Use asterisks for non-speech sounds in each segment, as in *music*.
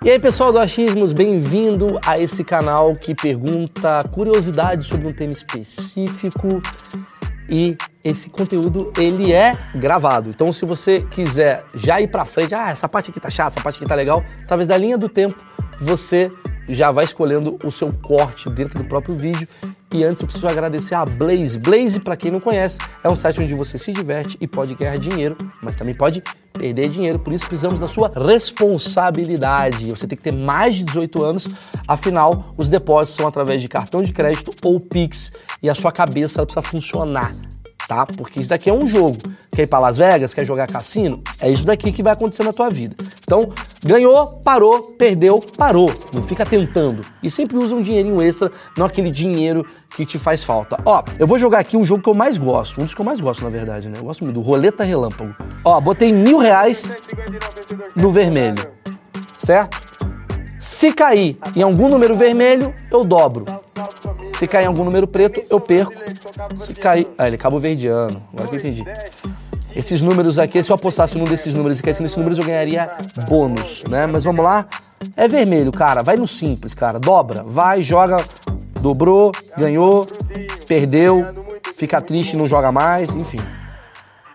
E aí, pessoal do Achismos, bem-vindo a esse canal que pergunta curiosidades sobre um tema específico e esse conteúdo ele é gravado. Então, se você quiser já ir para frente, ah, essa parte aqui tá chata, essa parte aqui tá legal, talvez da linha do tempo você já vai escolhendo o seu corte dentro do próprio vídeo. E antes eu preciso agradecer a Blaze. Blaze, para quem não conhece, é um site onde você se diverte e pode ganhar dinheiro, mas também pode perder dinheiro. Por isso precisamos da sua responsabilidade. Você tem que ter mais de 18 anos, afinal, os depósitos são através de cartão de crédito ou Pix e a sua cabeça precisa funcionar tá? Porque isso daqui é um jogo. Quer ir para Las Vegas, quer jogar cassino? É isso daqui que vai acontecer na tua vida. Então, ganhou, parou, perdeu, parou. Não fica tentando. E sempre usa um dinheirinho extra, não aquele dinheiro que te faz falta. Ó, eu vou jogar aqui um jogo que eu mais gosto, um dos que eu mais gosto, na verdade, né? Eu gosto muito do Roleta Relâmpago. Ó, botei mil reais no vermelho, certo? Se cair em algum número vermelho, eu dobro. Se cair em algum número preto, eu perco. Se cair. Ah, ele é cabo. Agora que eu entendi. Esses números aqui, se eu apostasse num desses números e caísse nesses números, eu ganharia bônus, né? Mas vamos lá. É vermelho, cara. Vai no simples, cara. Dobra. Vai, joga. Dobrou, ganhou, perdeu, fica triste, não joga mais, enfim.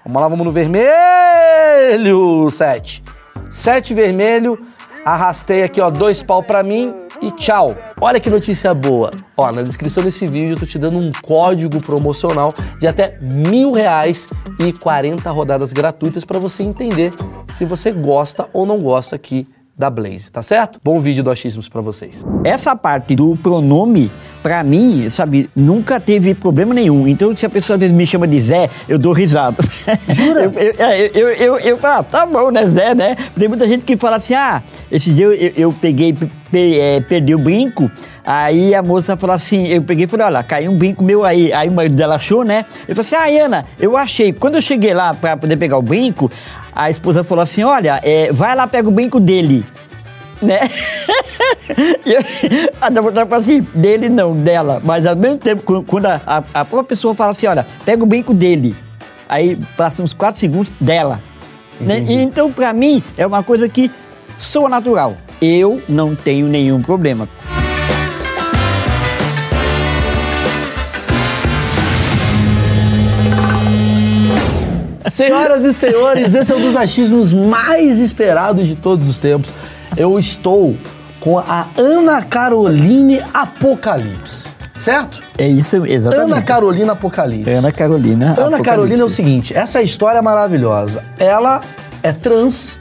Vamos lá, vamos no vermelho. Sete. Sete vermelho. Arrastei aqui, ó, dois pau pra mim e tchau. Olha que notícia boa. Ó, na descrição desse vídeo eu tô te dando um código promocional de até mil reais e 40 rodadas gratuitas para você entender se você gosta ou não gosta aqui da Blaze, tá certo? Bom vídeo do Achismos para vocês. Essa parte do pronome, para mim, sabe, nunca teve problema nenhum. Então, se a pessoa às vezes me chama de Zé, eu dou risada. Jura? *laughs* eu, eu, eu, eu, eu, falo, ah, tá bom, né, Zé, né? Tem muita gente que fala assim, ah, esses dias eu, eu peguei, per, é, perdi o brinco, aí a moça falou assim, eu peguei e falei, olha, caiu um brinco meu aí. Aí o marido dela achou, né? Eu falei assim, ah, Ana, eu achei. Quando eu cheguei lá para poder pegar o brinco, a esposa falou assim: olha, é, vai lá, pega o brinco dele. Né? *laughs* e a namorada falou assim, dele não, dela. Mas ao mesmo tempo, quando a, a, a própria pessoa fala assim, olha, pega o brinco dele. Aí passa uns 4 segundos dela. Né? E, então, pra mim, é uma coisa que soa natural. Eu não tenho nenhum problema. Senhoras e senhores, esse é um dos achismos mais esperados de todos os tempos. Eu estou com a Ana Caroline Apocalipse. Certo? É isso, exatamente. Ana Carolina Apocalipse. Ana Carolina. Ana Apocalipse. Carolina é o seguinte: essa história é maravilhosa. Ela é trans,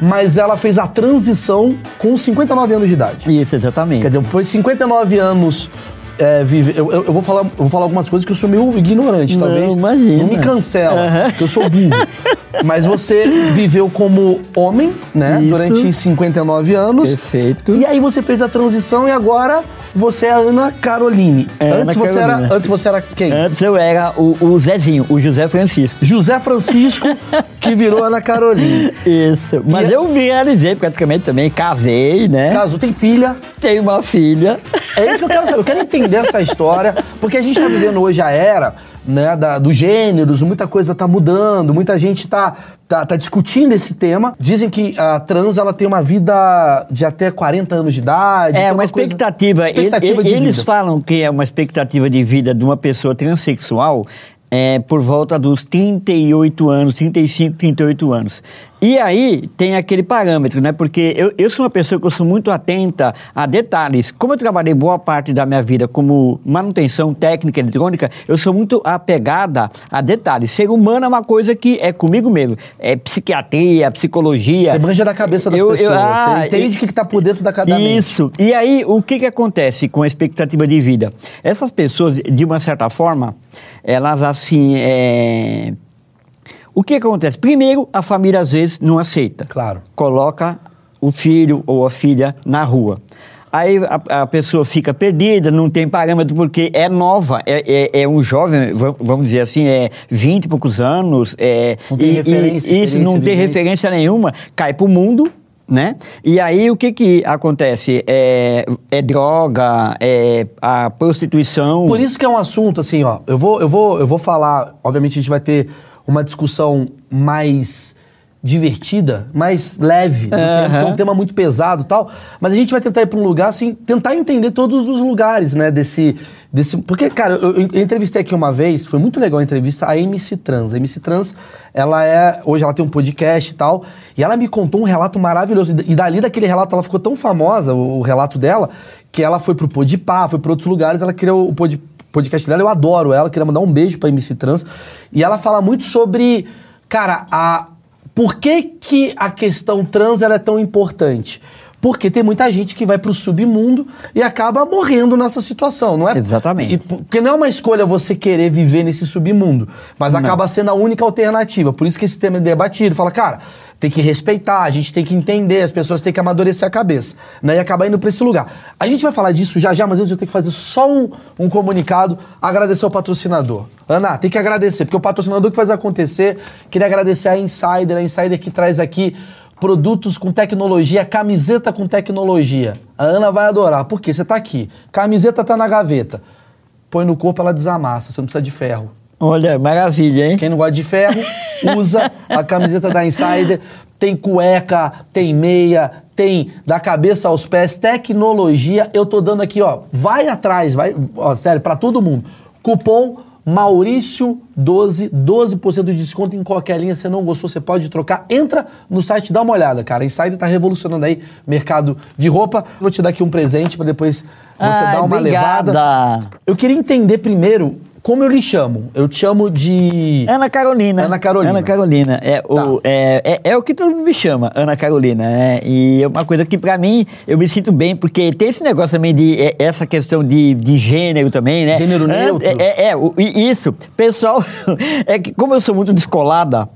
mas ela fez a transição com 59 anos de idade. Isso, exatamente. Quer dizer, foi 59 anos é, vive, eu, eu, vou falar, eu vou falar algumas coisas que eu sou meio ignorante, não, talvez. Imagina. Não me cancela, uhum. que eu sou burro. Mas você viveu como homem, né? Isso. Durante 59 anos. Perfeito. E aí você fez a transição e agora você é Ana Caroline. É, antes, Ana você Carolina. Era, antes você era quem? Antes eu era o, o Zezinho, o José Francisco. José Francisco, *laughs* que virou Ana Caroline. Isso. Mas e eu me realizei praticamente também. Casei, né? Casou, tem filha. Tenho uma filha. É isso que eu quero saber. Eu quero entender essa história, porque a gente está vivendo hoje a era né, da, dos gêneros, muita coisa está mudando, muita gente está tá, tá, discutindo esse tema. Dizem que a trans ela tem uma vida de até 40 anos de idade. É, uma, uma expectativa. Coisa, expectativa ele, eles vida. falam que é uma expectativa de vida de uma pessoa transexual é, por volta dos 38 anos, 35, 38 anos. E aí tem aquele parâmetro, né? Porque eu, eu sou uma pessoa que eu sou muito atenta a detalhes. Como eu trabalhei boa parte da minha vida como manutenção técnica eletrônica, eu sou muito apegada a detalhes. Ser humano é uma coisa que é comigo mesmo. É psiquiatria, psicologia. Você manja da cabeça das eu, pessoas. Eu, ah, você entende o que está por dentro da cada Isso. Mente. E aí, o que, que acontece com a expectativa de vida? Essas pessoas, de uma certa forma, elas assim. É o que acontece? Primeiro, a família às vezes não aceita. Claro. Coloca o filho ou a filha na rua. Aí a, a, pessoa fica perdida, não tem parâmetro porque é nova, é, é, é, um jovem, vamos dizer assim, é 20 e poucos anos. É, não tem e, referência. E, isso não tem referência nenhuma, cai para o mundo, né? E aí o que que acontece? É, é, droga, é a prostituição. Por isso que é um assunto assim, ó. Eu vou, eu vou, eu vou falar. Obviamente a gente vai ter uma discussão mais divertida, mais leve, uhum. é um tema muito pesado tal. Mas a gente vai tentar ir para um lugar, assim, tentar entender todos os lugares, né, desse... desse porque, cara, eu, eu, entrevistei aqui uma vez, foi muito legal a entrevista, a MC Trans. A MC Trans, ela é... Hoje ela tem um podcast e tal, e ela me contou um relato maravilhoso. E dali daquele relato, ela ficou tão famosa, o, o relato dela, que ela foi pro Podpah, foi para outros lugares, ela criou o Pod, podcast dela, eu adoro ela, queria mandar um beijo pra MC Trans. E ela fala muito sobre, cara, a por que, que a questão trans é tão importante? Porque tem muita gente que vai para o submundo e acaba morrendo nessa situação, não é? Exatamente. E, porque não é uma escolha você querer viver nesse submundo, mas não. acaba sendo a única alternativa. Por isso que esse tema é debatido. Fala, cara, tem que respeitar, a gente tem que entender, as pessoas têm que amadurecer a cabeça. Né? E acabar indo para esse lugar. A gente vai falar disso já já, mas antes eu tenho que fazer só um, um comunicado, agradecer ao patrocinador. Ana, tem que agradecer, porque o patrocinador que faz acontecer, queria agradecer a Insider, a Insider que traz aqui produtos com tecnologia, camiseta com tecnologia. A Ana vai adorar, porque você está aqui, camiseta está na gaveta. Põe no corpo, ela desamassa, você não precisa de ferro. Olha, maravilha, hein? Quem não gosta de ferro, *laughs* usa a camiseta da Insider. Tem cueca, tem meia, tem da cabeça aos pés, tecnologia. Eu tô dando aqui, ó. Vai atrás, vai, ó, sério, para todo mundo. Cupom Maurício 12, 12% de desconto em qualquer linha. Se não gostou, você pode trocar. Entra no site, dá uma olhada, cara. Insider tá revolucionando aí mercado de roupa. Vou te dar aqui um presente para depois você dar uma obrigada. levada. Eu queria entender primeiro como eu lhe chamo? Eu te chamo de. Ana Carolina. Ana Carolina. Ana Carolina. É, tá. o, é, é, é, o que todo mundo me chama, Ana Carolina. É, e é uma coisa que, para mim, eu me sinto bem, porque tem esse negócio também de. É, essa questão de, de gênero também, né? Gênero neutro. É, é, é isso. Pessoal, *laughs* é que como eu sou muito descolada,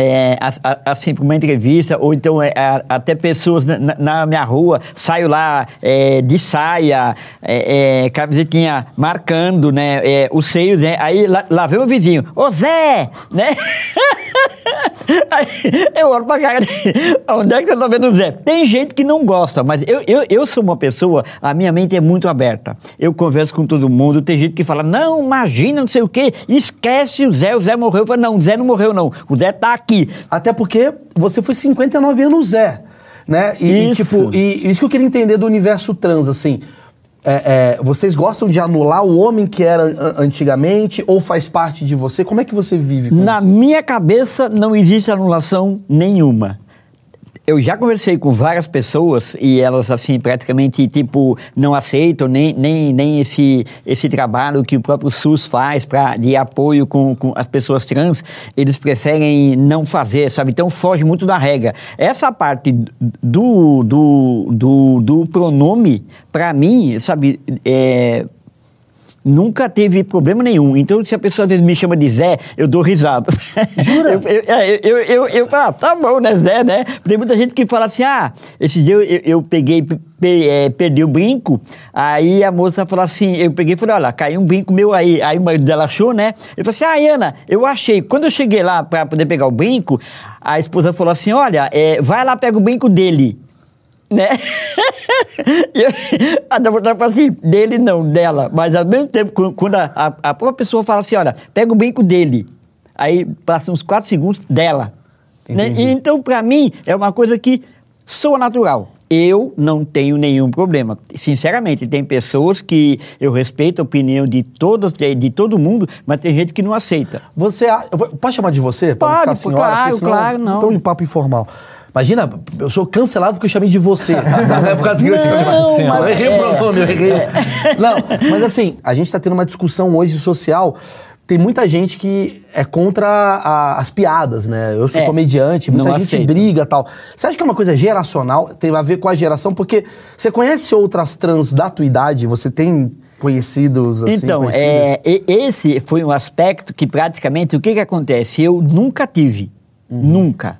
é, assim, para uma entrevista, ou então é, até pessoas na, na, minha rua, saio lá é, de saia, é, é camisetinha marcando, né, é, os seios, né, aí lá, lá vem o vizinho, ô Zé, né, *laughs* aí eu olho pra cara, onde é que você tá vendo o Zé? Tem gente que não gosta, mas eu, eu, eu sou uma pessoa, a minha mente é muito aberta, eu converso com todo mundo, tem gente que fala, não, imagina, não sei o quê, esquece o Zé, o Zé morreu, eu falo, não, o Zé não morreu não, o Zé tá aqui. Até porque você foi 59 anos Zé, né? E, isso. E, tipo, e isso que eu queria entender do universo trans, assim. É, é, vocês gostam de anular o homem que era antigamente ou faz parte de você? Como é que você vive com Na isso? minha cabeça não existe anulação nenhuma eu já conversei com várias pessoas e elas, assim, praticamente, tipo, não aceitam nem, nem, nem esse, esse trabalho que o próprio SUS faz pra, de apoio com, com as pessoas trans. Eles preferem não fazer, sabe? Então, foge muito da regra. Essa parte do, do, do, do pronome, para mim, sabe, é, nunca teve problema nenhum. Então, se a pessoa às vezes me chama de Zé, eu dou risada. Jura? *laughs* eu, eu, é, eu, eu, eu, falo, ah, tá bom, né, Zé, né? Tem muita gente que fala assim, ah, esses dias eu, eu, peguei, é, perdi o brinco, aí a moça falou assim, eu peguei e falei, olha, caiu um brinco meu aí. Aí o marido dela achou, né? Eu falei assim, ah, Ana, eu achei. Quando eu cheguei lá para poder pegar o brinco, a esposa falou assim, olha, é, vai lá, pega o brinco dele né? *laughs* e eu, a vontade assim, dele não, dela. Mas ao mesmo tempo, quando a, a, a, própria pessoa fala assim, olha, pega o brinco dele. Aí passa uns quatro segundos dela. Né? E, então, para mim, é uma coisa que soa natural. Eu não tenho nenhum problema. Sinceramente, tem pessoas que eu respeito a opinião de todos, de, de todo mundo, mas tem gente que não aceita. Você, pode chamar de você? Pode, ficar senhora, claro, senão, claro, não. Então, de papo informal. Imagina, eu sou cancelado porque eu chamei de você. *laughs* não é por causa que eu assim, Eu errei o pronome, eu errei. É. Não, mas assim, a gente está tendo uma discussão hoje social. Tem muita gente que é contra a, as piadas, né? Eu sou é, comediante, muita gente aceito. briga tal. Você acha que é uma coisa geracional? Tem a ver com a geração? Porque você conhece outras trans da tua idade? Você tem conhecidos assim? Então, é, esse foi um aspecto que praticamente o que, que acontece? Eu nunca tive. Uhum. Nunca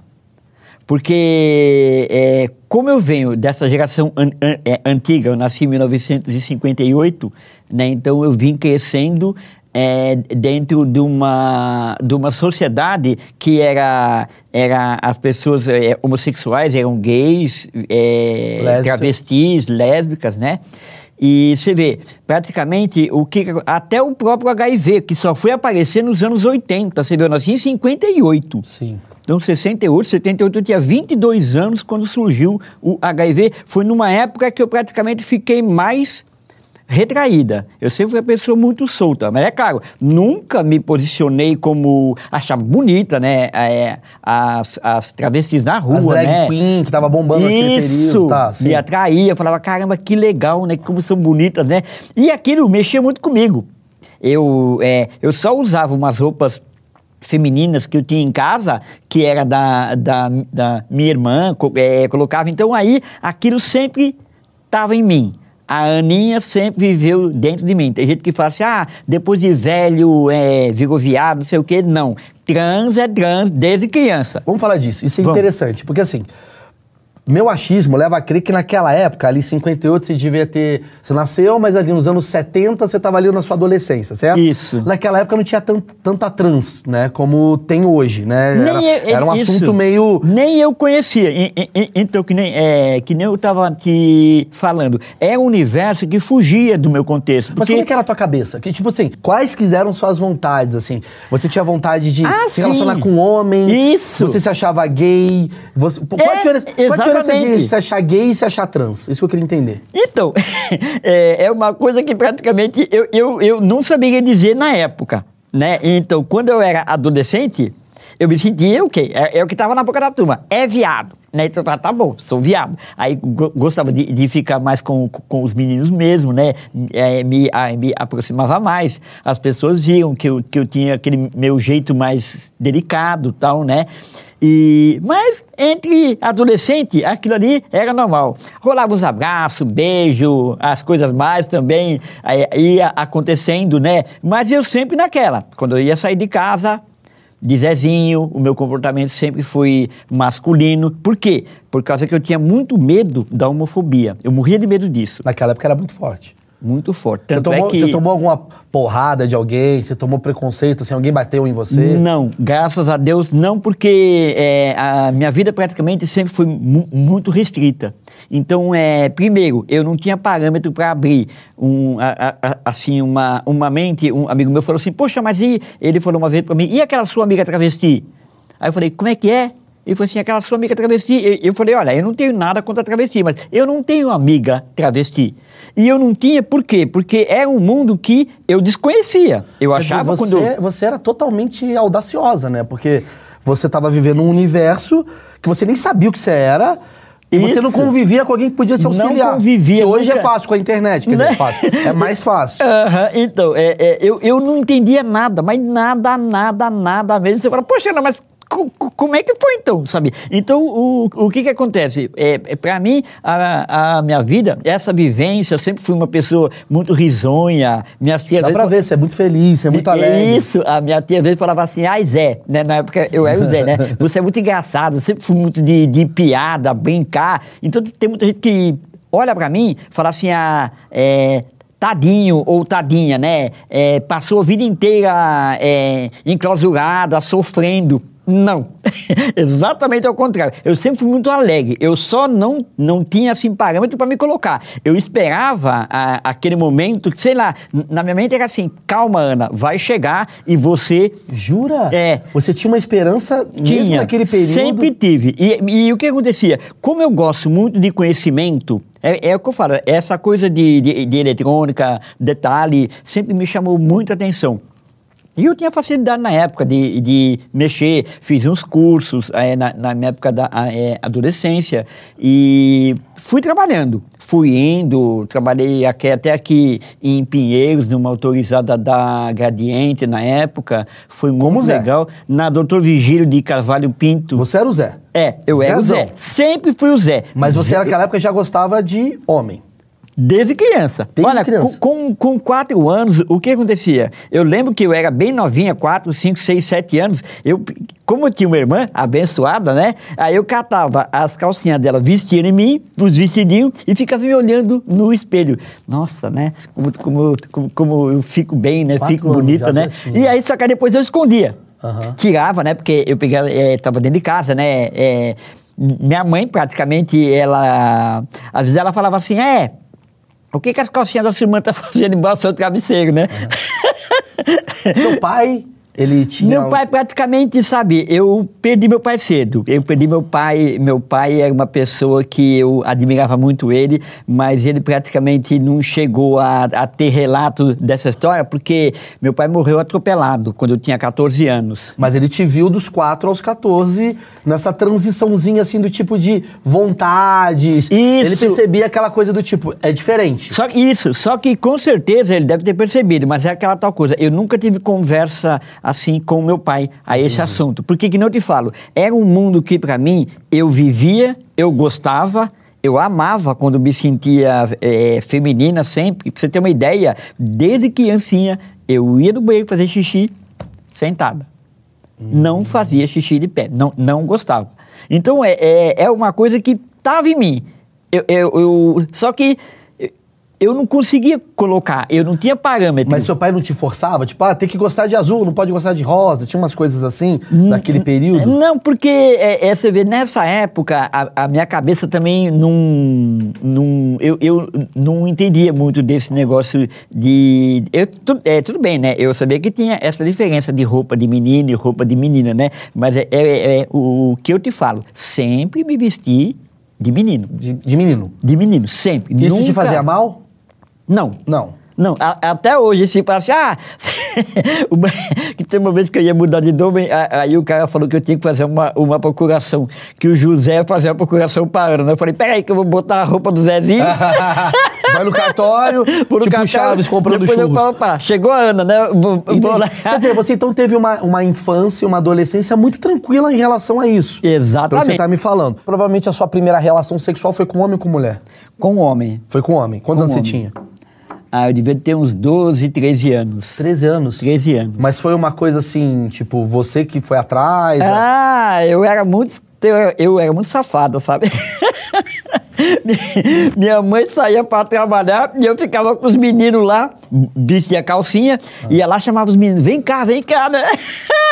porque, é, como eu venho dessa geração an, an, é, antiga, eu nasci em 1958, né, então eu vim crescendo é, dentro de uma, de uma sociedade que era, era as pessoas é, homossexuais eram gays, é, travestis, lésbicas, né? E você vê, praticamente, o que até o próprio HIV, que só foi aparecer nos anos 80, você vê, eu nasci em 58. Sim. Então, 68, 78, eu tinha 22 anos quando surgiu o HIV. Foi numa época que eu praticamente fiquei mais retraída. Eu sempre fui uma pessoa muito solta, mas é claro, nunca me posicionei como achava bonita, né? É, as, as travestis na rua, As drag né? queen que tava bombando Isso, período, tá? sim. me atraía, falava, caramba, que legal, né? Como são bonitas, né? E aquilo mexia muito comigo. Eu, é, eu só usava umas roupas femininas que eu tinha em casa, que era da, da, da minha irmã, é, colocava. Então aí aquilo sempre estava em mim. A Aninha sempre viveu dentro de mim. Tem gente que fala assim, ah, depois de velho, é, virou viado, não sei o quê. Não. Trans é trans desde criança. Vamos falar disso. Isso é Vamos. interessante, porque assim, meu achismo leva a crer que naquela época, ali em 58, você devia ter. Você nasceu, mas ali nos anos 70 você estava ali na sua adolescência, certo? Isso. Naquela época não tinha tant- tanta trans, né? Como tem hoje, né? Nem Era, eu- era um isso. assunto meio. Nem eu conhecia. Então, que nem, é, que nem eu estava te falando, é um universo que fugia do meu contexto. Mas porque- como é que era a tua cabeça? Que, tipo assim, quais quiseram suas vontades, assim? Você tinha vontade de Ah, se relacionar sim. com um homem? Isso. Você se achava gay? Você, qual, a É, diferença, qual a diferença de exatamente. se achar gay e se achar trans? Isso que eu queria entender. Então, *laughs* é, é uma coisa que praticamente eu, eu, eu não sabia dizer na época, né? Então, quando eu era adolescente, eu me sentia o quê? É, é o que estava na boca da turma, é viado. Né? Então, tá, tá bom, sou viado. Aí go- gostava de, de ficar mais com, com os meninos mesmo, né? É, me, a- me aproximava mais. As pessoas viam que eu, que eu tinha aquele meu jeito mais delicado tal, né? E, mas entre adolescente, aquilo ali era normal. Rolava os abraços, beijo, as coisas mais também aí ia acontecendo, né? Mas eu sempre naquela. Quando eu ia sair de casa, de Zezinho, o meu comportamento sempre foi masculino. Por quê? Por causa que eu tinha muito medo da homofobia. Eu morria de medo disso. Naquela época era muito forte. Muito forte. Você Tanto tomou, é que... você tomou alguma porrada de alguém? Você tomou preconceito? Assim, alguém bateu em você? Não, graças a Deus não, porque é, a minha vida praticamente sempre foi mu- muito restrita. Então, é, primeiro, eu não tinha parâmetro para abrir um, a- a- assim, uma, uma mente. Um amigo meu falou assim, poxa, mas e... Ele falou uma vez para mim, e aquela sua amiga travesti? Aí eu falei, como é que é? Ele falou assim, aquela sua amiga travesti. E- Eu falei, olha, eu não tenho nada contra travesti, mas eu não tenho amiga travesti. E eu não tinha, por quê? Porque era um mundo que eu desconhecia. Eu achava você, quando... eu- você era totalmente audaciosa, né? Porque você estava vivendo um universo que você nem sabia o que você era. E você não convivia com alguém que podia te Não auxiliar. convivia, Que hoje nunca. é fácil com a internet, quer dizer, Né? é fácil. É mais fácil. Aham, então, é, é, eu, eu não entendia nada, mas nada, nada, nada mesmo. Você fala, poxa, Ana, mas como é que foi então, sabe? Então, o, o que que acontece? É, é, para mim, a, a minha vida, essa vivência, eu sempre fui uma pessoa muito risonha. Minhas tias... Dá pra vezes, ver, você é muito feliz, você é muito alegre. Isso, a minha tia às vezes falava assim, ai Zé, né? Na época eu era o Zé, né? *laughs* Você é muito engraçado, eu sempre fui muito de, de piada, brincar. Então tem muita gente que olha pra mim e fala assim, ah, é, tadinho ou tadinha, né? É, passou a vida inteira é, enclausurada, sofrendo. Não, *laughs* exatamente ao contrário. Eu sempre fui muito alegre. Eu só não, não tinha assim parâmetro para me colocar. Eu esperava a- aquele momento, sei lá, na minha mente era assim: calma, Ana, vai chegar e você. Jura? É. Você tinha uma esperança mesmo Tinha, naquele período? Sempre tive. E, e o que acontecia? Como eu gosto muito de conhecimento, é, é o que eu falo, essa coisa de, de, de eletrônica, detalhe, sempre me chamou muita atenção. E eu tinha facilidade na época de, de mexer, fiz uns cursos eh, na, na minha época da eh, adolescência e fui trabalhando. Fui indo, trabalhei aqui, até aqui em Pinheiros, numa autorizada da Gradiente na época. Foi muito Como Zé? legal. Na Doutor Vigílio de Carvalho Pinto. Você era o Zé. É, eu era o. Zé. Sempre fui o Zé. Mas você Zé- naquela época já gostava de homem. Desde criança. Desde Olha, criança. Com, com, quatro anos, o que acontecia? Eu lembro que eu era bem novinha, quatro, cinco, seis, sete anos. Eu, como eu tinha uma irmã abençoada, né? Aí eu catava as calcinhas dela, vestia em mim, os vestidinhos, e ficava me olhando no espelho. Nossa, né? Como, como, como, como eu fico bem, né? Quatro fico bonita, né? E aí, só que depois eu escondia. Aham. Tirava, né? Porque eu pegava, é, tava dentro de casa, né? É, minha mãe, praticamente, ela... Às vezes ela falava assim, é... O que, que as calcinhas da sua irmã tá fazendo embaixo do seu travesseiro, né? Seu pai Ele tinha. Meu pai praticamente, sabe, eu perdi meu pai cedo. Eu perdi meu pai. Meu pai era uma pessoa que eu admirava muito ele, mas ele praticamente não chegou a, a ter relato dessa história, porque meu pai morreu atropelado quando eu tinha 14 anos. Mas ele te viu dos 4 aos 14, nessa transiçãozinha assim do tipo de vontades. Isso. Ele percebia aquela coisa do tipo, é diferente. Só que isso, só que com certeza ele deve ter percebido, mas é aquela tal coisa. Eu nunca tive conversa assim com meu pai a esse assunto. Porque que não te falo, era um mundo que para mim eu vivia, eu gostava, eu amava quando me sentia eh, feminina sempre. Pra você ter uma ideia, desde criancinha eu ia no banheiro fazer xixi sentada. Não fazia xixi de pé, não, não gostava. Então é, é, é uma coisa que estava em mim. Eu, eu, eu- só que eu- não conseguia colocar, eu não tinha parâmetro. Mas seu pai não te forçava? Tipo, ah, tem que gostar de azul, não pode gostar de rosa. Tinha umas coisas assim, naquele período. Não, porque é, é, você vê, nessa época, a, a minha cabeça também não. não eu, eu não entendia muito desse negócio de. Eu, tu- é, tudo bem, né? Eu sabia que tinha essa diferença de roupa de menino e roupa de menina, né? Mas é, é- é o que eu te falo. Sempre me vesti de menino. De, de menino. De menino, sempre. Isso te Nunca- fazia mal? Não. Não. Não, a- até hoje, se fala assim, ah, *laughs* que tem uma vez que eu ia mudar de nome, aí o cara falou que eu tinha que fazer uma, uma procuração, que o José ia fazer uma procuração para Ana. Eu falei, peraí que eu vou botar a roupa do Zezinho. *laughs* Vai no cartório, *laughs* no tipo cartão, Chaves comprando depois eu churros. falo, pá, chegou a Ana, né? Vou, vou. Quer dizer, você então teve uma, uma infância, uma adolescência muito tranquila em relação a isso. Pelo que Exatamente. você tá me falando. Provavelmente a sua primeira relação sexual foi com homem ou com mulher? Com homem. Foi com homem. Quantos Com anos homem. você tinha? Ah, eu devia ter uns 12, 13 anos. 13 anos. 13 anos. Mas foi uma coisa assim, tipo, você que foi atrás. Ah, eu era muito. Eu, eu era muito safado, sabe? *laughs* Minha mãe saía para trabalhar e eu ficava com os meninos lá, vestia calcinha, ia lá chamava os meninos, vem cá, vem cá, né?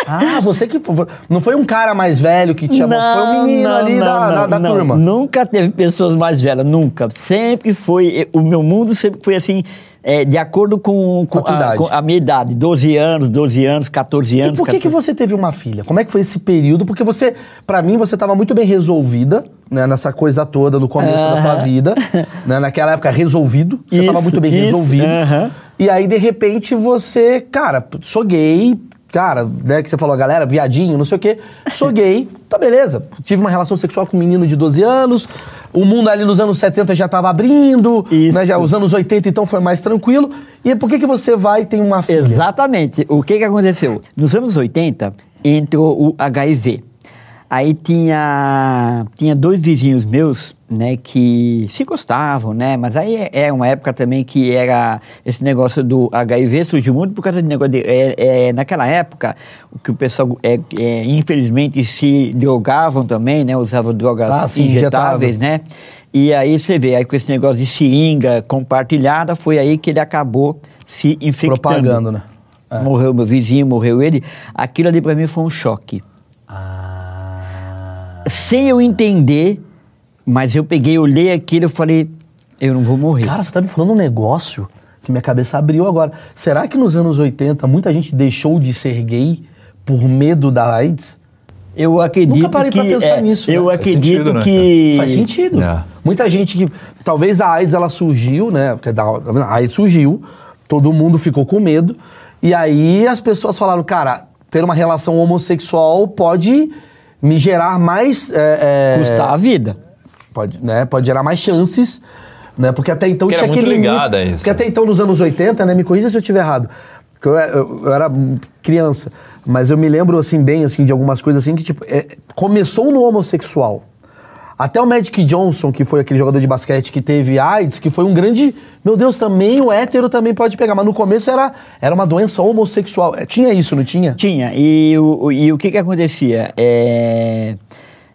Ah, você que. foi- Não foi um cara mais velho que te chamou, foi um menino não, ali não, da, não, da, da não. turma. Nunca teve pessoas mais velhas, nunca. Sempre foi. O meu mundo sempre foi assim. É, de acordo com, Com a com a minha idade, 12 anos, 12 anos, 14 E anos. por que, que 14. você teve uma filha? Como é que foi esse período? Porque você, pra mim, você tava muito bem resolvida, né, nessa coisa toda no começo da tua vida. *laughs* né, naquela época, resolvido. Você tava Isso, muito bem isso, resolvido. aham. E aí, de repente, você, cara, sou gay. Cara, né, que você falou, galera, viadinho, não sei o quê. Sou gay, tá beleza. Tive uma relação sexual com um menino de 12 anos. O mundo ali nos anos 70 já tava abrindo. Isso. Né, já, os anos 80, então, foi mais tranquilo. E por que, que você vai e tem uma filha? Exatamente. O que, que aconteceu? Nos anos 80, entrou o HIV. Aí tinha, tinha dois vizinhos meus, né, que se gostavam, né, mas aí é- é uma época também que era esse negócio do HIV surgiu muito por causa de negócio de, é, é, naquela época o que o pessoal é, é, infelizmente se drogavam também, né, usavam drogas Ah, sim, injetáveis, né, e aí você vê aí com esse negócio de seringa compartilhada foi aí que ele acabou se infectando. Propagando, né? É. Morreu meu vizinho, morreu ele. Aquilo ali pra mim foi um choque. Ah. Sem eu entender, mas eu peguei, olhei aquilo e falei, eu não vou morrer. Cara, você tá me falando um negócio que minha cabeça abriu agora. Será que nos anos 80 muita gente deixou de ser gay por medo da AIDS? eu acredito Nunca parei que pra pensar é, nisso, Eu né? Faz acredito sentido, né, que Faz sentido. É. Muita gente que. Talvez a AIDS ela surgiu, né? Porque tá a AIDS surgiu, todo mundo ficou com medo. E aí as pessoas falaram, cara, ter uma relação homossexual pode me gerar mais. é, é, custar a vida. Pode, né, pode gerar mais chances, né? Porque até então Que tinha aquele ligada a isso. Porque até então nos anos 80, né, me corrija se eu estiver errado. Porque eu, eu- eu era criança, mas eu me lembro assim bem assim de algumas coisas assim que tipo, é, começou no homossexual. Até o Magic Johnson, que foi aquele jogador de basquete que teve AIDS, que foi um grande. Meu Deus, também o hétero também pode pegar. Mas no começo era, era uma doença homossexual. É, Tinha isso, não tinha? Tinha. E o, e o que que acontecia? É,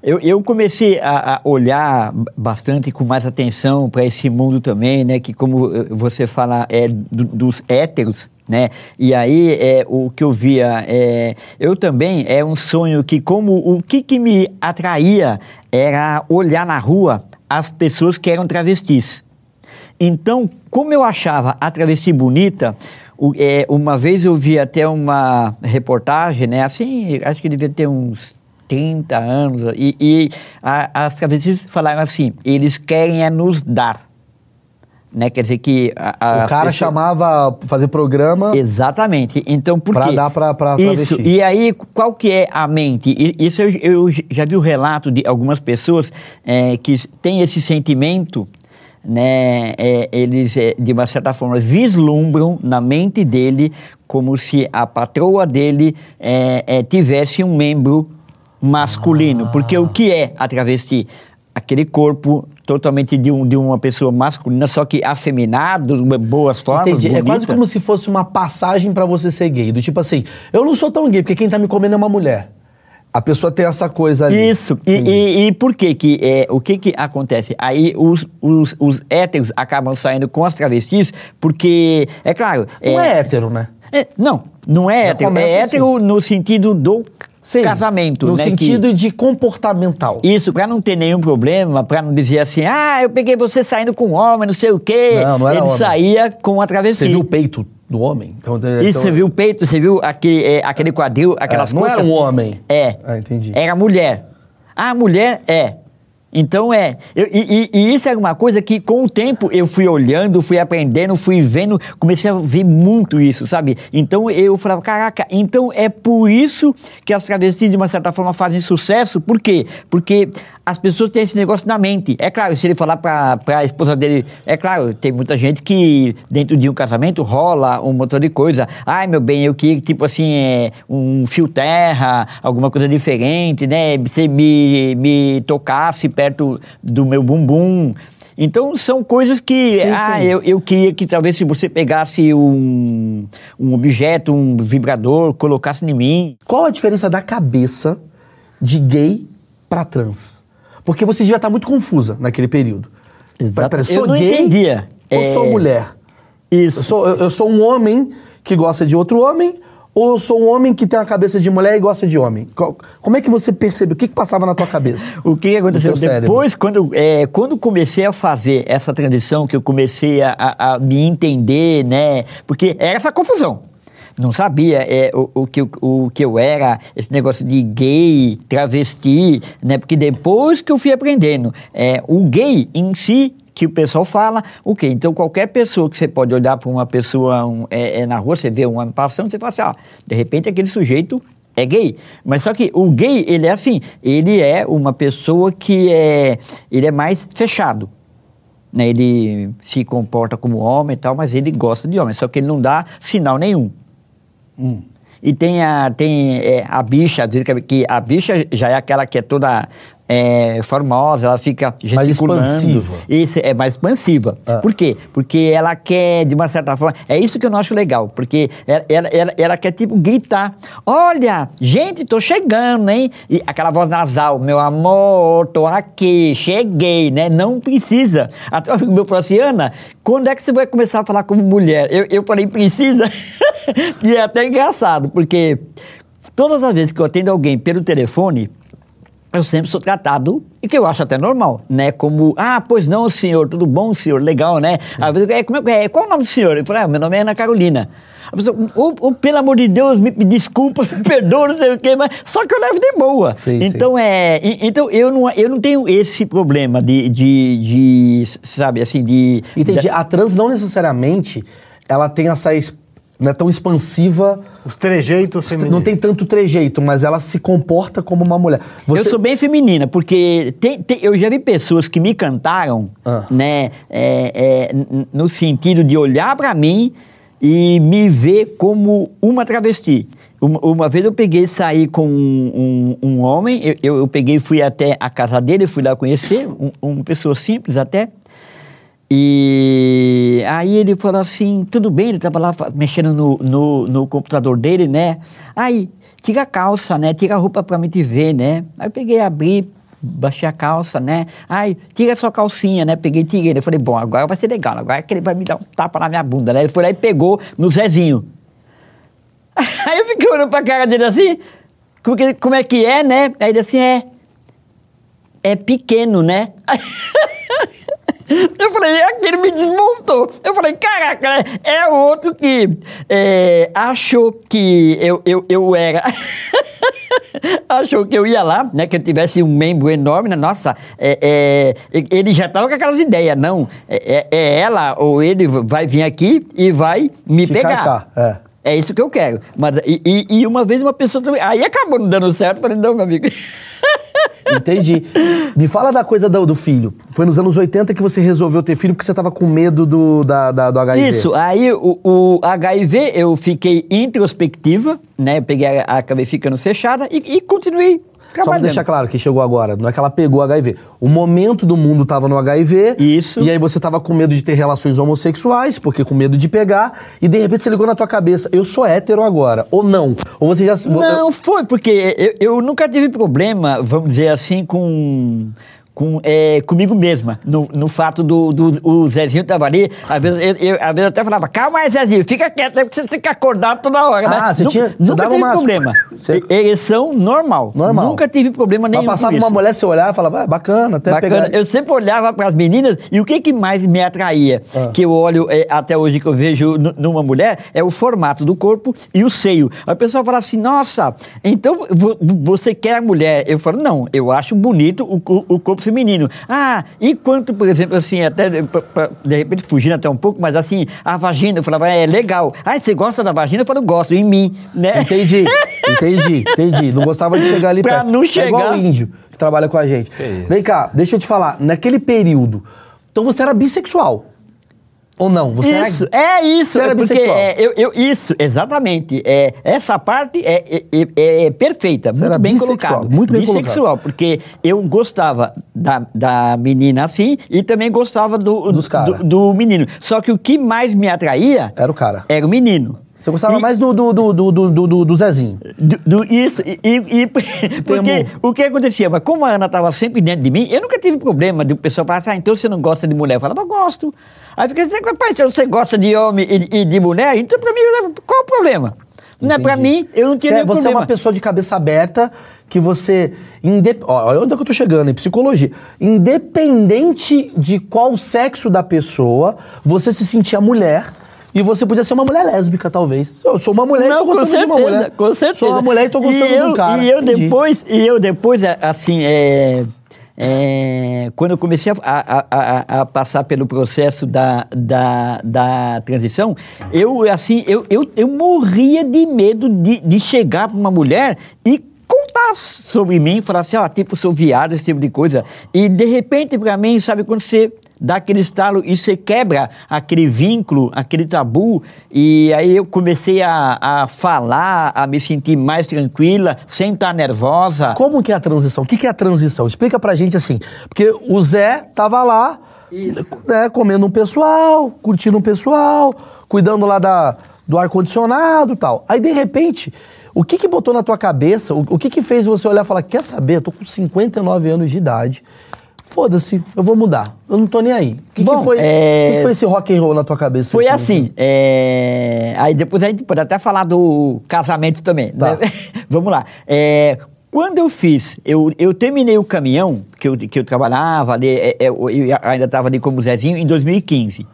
eu, eu comecei a, a olhar bastante com mais atenção para esse mundo também, né? Que como eh, você fala, é do- dos héteros, né? E aí é, o que eu via, é, eu também, é um sonho que como o que, que me atraía era olhar na rua as pessoas que eram travestis. Então, como eu achava a travesti bonita, o- é, uma vez eu vi até uma reportagem, né? Assim, acho que devia ter uns 30 anos, e, e a- as travestis falaram assim, eles querem é nos dar. Né? Quer dizer que... a- a o cara pessoa- chamava fazer programa. Exatamente. Então, por Pra quê? dar pra- pra Isso. travesti. E aí, qual que é a mente? Isso eu, eu já vi o relato de algumas pessoas eh, que têm esse sentimento, né? eh, eles, eh, de uma certa forma, vislumbram na mente dele como se a patroa dele eh, eh, tivesse um membro masculino. Porque o que é a travesti? Aquele corpo totalmente de, um, de uma pessoa masculina, só que afeminado, de boas formas. Entendi. É quase bonita. como se fosse uma passagem pra você ser gay. Do tipo assim, eu não sou tão gay, porque quem tá me comendo é uma mulher. A pessoa tem essa coisa ali. Isso. E, e, e por que que, é, o que que acontece? Aí os, os, os héteros acabam saindo com as travestis, porque, é claro... Não é hétero, né? é- não, não é Já hétero. É assim. hétero no sentido do Sim, casamento, No né? que- sentido de comportamental. Isso, pra não ter nenhum problema, pra não dizer assim, ah, eu peguei você saindo com um homem, não sei o quê. Não, não era Ele homem. saía com a travesti. Você viu o peito do homem? Então, Isso, então- você viu o peito, você viu aquele, é, aquele quadril, aquelas É, não era coxas? um homem. É. Ah, entendi. Era mulher. Ah, mulher é. Então é. Eu- e, e- isso era uma coisa que, com o tempo, eu fui olhando, fui aprendendo, fui vendo, comecei a ver muito isso, sabe? Então eu falava, caraca, então é por isso que as travestis, de uma certa forma, fazem sucesso. Por quê? Porque as pessoas têm esse negócio na mente. É claro, se ele falar pra, pra esposa dele, é claro, tem muita gente que dentro de um casamento rola um montão de coisa. Ai, meu bem, eu queria, tipo assim, é, um fio terra, alguma coisa diferente, né? Você me, me tocasse perto do meu bumbum. Então, são coisas que, Sim, ah, sim. Eu, eu queria que talvez se você pegasse um, um objeto, um vibrador, colocasse em mim. Qual a diferença da cabeça de gay pra trans? Porque você devia estar muito confusa naquele período. Exato. Peraí, Eu sou não gay entendia. ou É, sou mulher? Eu Isso. sou, eu, eu sou um homem que gosta de outro homem ou eu sou um homem que tem a cabeça de mulher e gosta de homem? Como é que você percebeu? O que, que passava na tua cabeça? *laughs* O que aconteceu? Depois, quando, é, quando comecei a fazer essa transição, que eu comecei a, a- a me entender, né? Porque era essa confusão. Não sabia é, o, o, que, o que eu era, esse negócio de gay, travesti, né? Porque depois que eu fui aprendendo, é, o gay em si, que o pessoal fala, o quê? Então, qualquer pessoa que você pode olhar para uma pessoa um, é, é, na rua, você vê um homem passando, você fala assim, ó, de repente aquele sujeito é gay. Mas só que o gay, ele é assim, ele é uma pessoa que é, ele é mais fechado. Né? Ele se comporta como homem e tal, mas ele gosta de homem, só que ele não dá sinal nenhum. Hum. E tem a, tem, é, a bicha, que a bicha já é aquela que é toda é, formosa, ela fica Mais gesticulando. expansiva. Isso, é mais expansiva. Ah. Por quê? Porque ela quer, de uma certa forma, é isso que eu não acho legal, porque ela, ela, ela, ela quer, tipo, gritar, olha, gente, tô chegando, hein? E aquela voz nasal, meu amor, tô aqui, cheguei, né? Não precisa. Até o meu falou assim, Ana, quando é que você vai começar a falar como mulher? Eu, eu falei, precisa. *laughs* e é até engraçado, porque todas as vezes que eu atendo alguém pelo telefone, eu sempre sou tratado, e que eu acho até normal, né? Como, ah, pois não, senhor, tudo bom, senhor, legal, né? Às vezes, é, como é, é? qual é o nome do senhor? Eu falei, ah, meu nome é Ana Carolina. A pessoa, oh, pelo amor de Deus, me, me desculpa, *laughs* me perdoa, não sei o quê, mas só que eu levo de boa. Sim, então, é, e- então eu, não, eu não tenho esse problema de, de, de sabe, assim, de... Entendi. A trans não necessariamente ela tem essa. Não é tão expansiva. Os trejeitos femininos. Não tem tanto trejeito, mas ela se comporta como uma mulher. Você- Eu sou bem feminina, porque tem- tem- eu já vi pessoas que me cantaram, Ah. né, é, é, no sentido de olhar pra mim e me ver como uma travesti. Uma, uma vez eu peguei e saí com um, um- um homem, eu, eu, eu peguei e fui até a casa dele, fui lá conhecer, um- uma pessoa simples até. E aí ele falou assim, tudo bem, ele estava lá mexendo no, no, no computador dele, né? Aí, tira a calça, né? Tira a roupa pra mim te ver, né? Aí eu peguei, abri, baixei a calça, né? Aí, tira a sua calcinha, né? Peguei, tirei. Eu falei, bom, agora vai ser legal, agora é que ele vai me dar um tapa na minha bunda, né? Ele foi lá e pegou no Zezinho. *laughs* Aí eu fiquei olhando pra cara dele assim, como, que, como é que é, né? Aí ele assim, é, é pequeno, né? *laughs* Eu falei, aquele me desmontou. Eu falei, caraca, é outro que é, achou que eu, eu, eu era. *laughs* achou que eu ia lá, né? Que eu tivesse um membro enorme, né? Nossa, é, é, ele já tava com aquelas ideias, não. É, é, é ela ou ele vai vir aqui e vai me Te pegar. carcar, é. É isso que eu quero. Mas, e, e- e uma vez uma pessoa também. Aí acabou não dando certo. Eu Falei, não, meu amigo. *laughs* Entendi. Me fala da coisa do, do filho. Foi nos anos 80 que você resolveu ter filho porque você tava com medo do, da, da- do HIV. Isso, aí o, o HIV eu fiquei introspectiva, né? Eu peguei a, acabei ficando fechada e, e continuei Só pra deixar claro que chegou agora, não é que ela pegou HIV. O momento do mundo tava no HIV. Isso. E aí você tava com medo de ter relações homossexuais, porque com medo de pegar. E de repente você ligou na tua cabeça, eu sou hétero agora. Ou não. Ou você já. Não, foi, porque eu, eu nunca tive problema, vamos dizer assim, com. Com, é, comigo mesma, no, no fato do, do o Zezinho tava ali, às vezes eu, eu- às vezes eu até falava, calma aí, Zezinho, fica quieto, aí você fica acordado toda hora, né? Ah, você Nu- tinha- você Nunca dava tive uma- problema. você- Ereção normal. Normal. Nunca tive problema nenhum Mas passava uma mulher, você olhava e falava, ah, bacana, até Bacana. pegar. Eu sempre olhava para as meninas e o que, que mais me atraía, Ah. que eu olho é, até hoje que eu vejo numa mulher, é o formato do corpo e o seio. A pessoa fala assim, nossa, então vo- você quer a mulher? Eu falo, não, eu acho bonito o, o corpo feminino. Ah, e quanto, por exemplo, assim, até de- pra- pra- de repente fugindo até um pouco, mas assim, a vagina, eu falava, é legal. Ah, você gosta da vagina? Eu falo, gosto, em mim, né? Entendi, *laughs* entendi, entendi. Não gostava de chegar ali Pra perto. não É igual chegar. o índio que trabalha com a gente. Vem cá, deixa eu te falar. Naquele período, então você era bissexual? Ou não? Você isso, era... é isso. Você era é porque bissexual? é, eu, eu- isso, exatamente. É, essa parte é, é- é- é perfeita, muito era bem colocado. muito bem bissexual, porque eu gostava da, da menina assim e também gostava do, Dos cara. do, do menino. Só que o que mais me atraía Era o cara. era o menino. Você gostava E- mais do, do, do, do, do, do- Zezinho. do, do- isso, e, e- *laughs* porque o que acontecia? Mas como a Ana estava sempre dentro de mim, eu nunca tive problema de o pessoal falar assim, ah, então você não gosta de mulher? Eu falava, gosto. Aí fica assim, rapaz, se você gosta de homem e, e de mulher, então pra mim, qual o problema? Não é pra mim, eu não tinha Você, nenhum você é problema. uma pessoa de cabeça aberta que você. Indep... Olha onde é que eu tô chegando, em psicologia. Independente de qual sexo da pessoa, você se sentia mulher. E você podia ser uma mulher lésbica, talvez. Eu sou uma mulher e tô Não, gostando de uma certeza, mulher. com certeza. Sou uma mulher e tô gostando e de um eu, cara. E eu Entendi. depois, e eu depois, é, assim, é, é, quando eu comecei a, a- a- a passar pelo processo da, da, da transição, eu, assim, eu, eu, eu morria de medo de, de chegar para uma mulher e contar sobre mim, falar assim, ó, tipo, sou viado, esse tipo de coisa. E, de repente, para mim, sabe, quando você dá aquele estalo e você quebra aquele vínculo, aquele tabu, e aí eu comecei a, a falar, a me sentir mais tranquila, sem estar nervosa. Como que é a transição? O que, que é a transição? Explica pra gente assim. Porque o Zé tava lá, né, comendo um pessoal, curtindo um pessoal, cuidando lá da, do ar-condicionado e tal. Aí, de repente, o que que botou na tua cabeça, o, o que que fez você olhar e falar, quer saber, eu tô com 59 anos de idade, foda-se, eu vou mudar, eu não tô nem aí. O que, Bom, que foi, é- que foi esse rock and roll na tua cabeça? Foi assim, é, aí depois a gente pode até falar do casamento também. Tá. né? *laughs* Vamos lá. É, quando eu fiz, eu, eu terminei o caminhão que eu, que eu trabalhava ali, é, é, eu ainda estava ali como Zezinho, em 2015.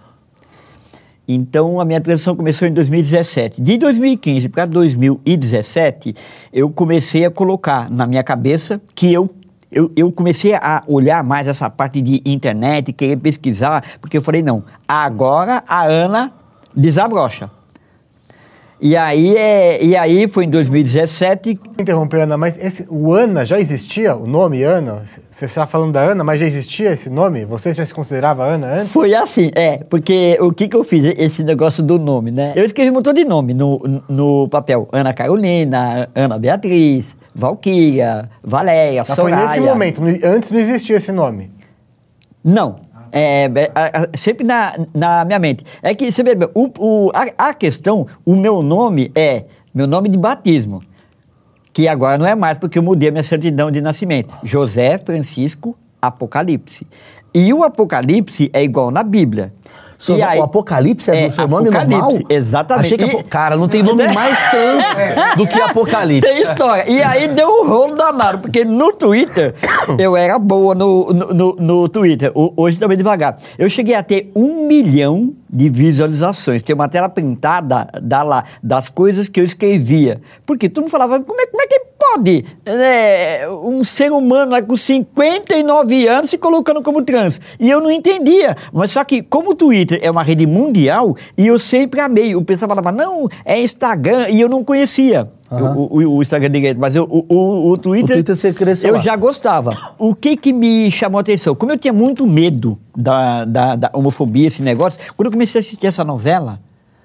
Então a minha transição começou em 2017. De 2015 para 2017, eu comecei a colocar na minha cabeça que eu, eu, eu comecei a olhar mais essa parte de internet, querer pesquisar, porque eu falei, não, agora a Ana desabrocha. E aí, é, e aí foi em 2017 Interromper, Ana, mas esse, o Ana já existia? O nome Ana? Você está falando da Ana, mas já existia esse nome? Você já se considerava Ana antes? Foi assim, é, porque o que que eu fiz, esse negócio do nome, né? Eu escrevi um montão de nome no, no papel. Ana Carolina, Ana Beatriz, Valquíria, Valéria, Já foi Soraya. nesse momento, antes não existia esse nome. Não. É, é, a- sempre na, na minha mente. É que, você vê, o, o- a, a questão, o meu nome é meu nome de batismo. Que agora não é mais, porque eu mudei a minha certidão de nascimento. José Francisco Apocalipse. E o Apocalipse é igual na Bíblia. Seu E aí- o Apocalipse é, É, do seu nome normal? exatamente. Achei que E- Cara, não tem nome *laughs* mais trans do que Apocalipse. Tem história. E aí deu um rolo danado, porque no Twitter *coughs* eu era boa no, no, no- no Twitter. O- Hoje também devagar. Eu cheguei a ter um milhão de visualizações. Tem uma tela pintada da lá, das coisas que eu escrevia. Porque todo mundo falava, como é, como é que pode né, um ser humano lá com 59 anos se colocando como trans? E eu não entendia. Mas só que, como o Twitter é uma rede mundial, e eu sempre amei. O pessoal falava, não, é Instagram, e eu não conhecia. O, o- o Instagram direito, mas eu, o, o, Twitter. O Twitter você cresceu Eu lá. já gostava. O que que me chamou a atenção? Como eu tinha muito medo da, da, da homofobia, esse negócio, quando eu comecei a assistir essa novela,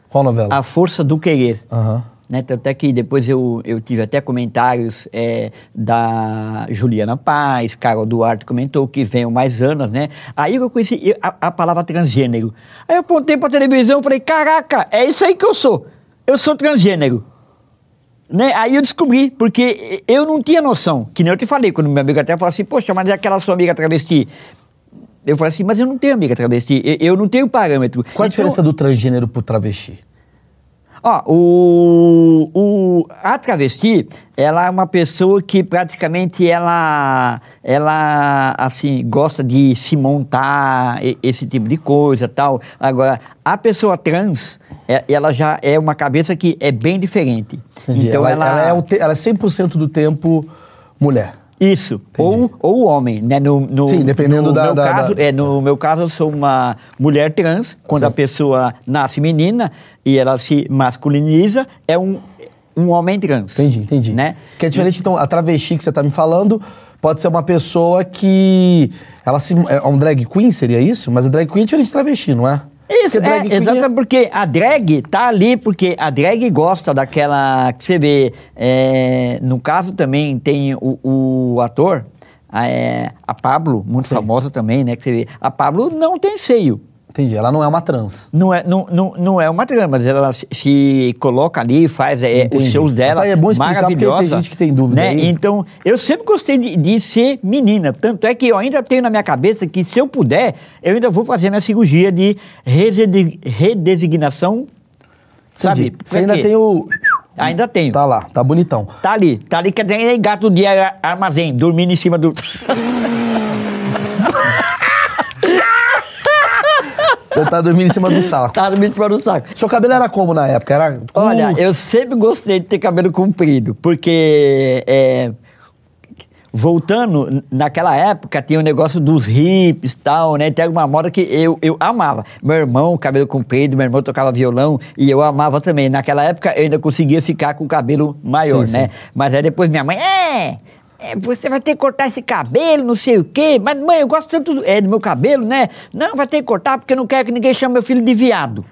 Qual novela? A Força do Querer. Aham. Né? Tanto é que depois eu, eu tive até comentários é, da Juliana Paz, Carol Duarte comentou que venham mais anos, né? Aí eu conheci a, a palavra transgênero. Aí eu apontei pra televisão e falei, caraca, é isso aí que eu sou. Eu sou transgênero. Né? Aí eu descobri, porque eu não tinha noção, que nem eu te falei, quando meu amigo até falou assim, poxa, mas é aquela sua amiga travesti. Eu falei assim, mas eu não tenho amiga travesti, eu, eu não tenho parâmetro. Qual a Então, diferença do transgênero pro travesti? Ó, o, o, a travesti, ela é uma pessoa que praticamente ela, ela assim, gosta de se montar, esse tipo de coisa tal. Agora, a pessoa trans, é- ela já é uma cabeça que é bem diferente. Entendi. Então ela, ela, ela é ela é 100% do tempo mulher. Isso, ou, ou homem, né? No, no- Sim, dependendo no da- Meu da- caso, da- É, no meu caso, eu sou uma mulher trans. Quando Sim. a pessoa nasce menina e ela se masculiniza, é um, um homem trans. Entendi, entendi. Né? Que é diferente, então, a travesti que você tá me falando pode ser uma pessoa que. Ela se. É um drag queen, seria isso? Mas a drag queen é diferente de travesti, não é? Isso, Porque é, queen exatamente, porque a drag tá ali, porque a drag gosta daquela que você vê. é, no caso também tem o, o ator, a, é, a Pablo, muito Sim. famosa também, né? Que você vê. A Pablo não tem seio. Entendi. Ela não é uma trans. Não é, não, não, não é uma trama, mas ela se, coloca ali, faz é, os shows dela. É bom explicar, porque tem gente que tem dúvida né? aí. Então, eu sempre gostei de, de ser menina. Tanto é que eu ainda tenho na minha cabeça que, se eu puder, eu ainda vou fazer minha cirurgia de redesignação. Sabe? Entendi. Você ainda tem o. Ainda tenho. Tá lá, tá bonitão. Tá ali, tá ali que tem gato de ar- armazém, dormindo em cima do. *laughs* Você tá dormindo em cima do saco. tá dormindo em cima do saco. Seu cabelo era como na época? Era. Olha, curto? eu sempre gostei de ter cabelo comprido, porque é, voltando, naquela época tinha o negócio dos hips e tal, né? Tem uma moda que eu, eu amava. Meu irmão, cabelo comprido, meu irmão tocava violão e eu amava também. Naquela época eu ainda conseguia ficar com o cabelo maior, Sim, né? sim. Mas aí depois minha mãe, é, é, você vai ter que cortar esse cabelo, não sei o quê. Mas, mãe, eu gosto tanto do, é, do meu cabelo, né? Não, vai ter que cortar porque eu não quero que ninguém chame meu filho de viado.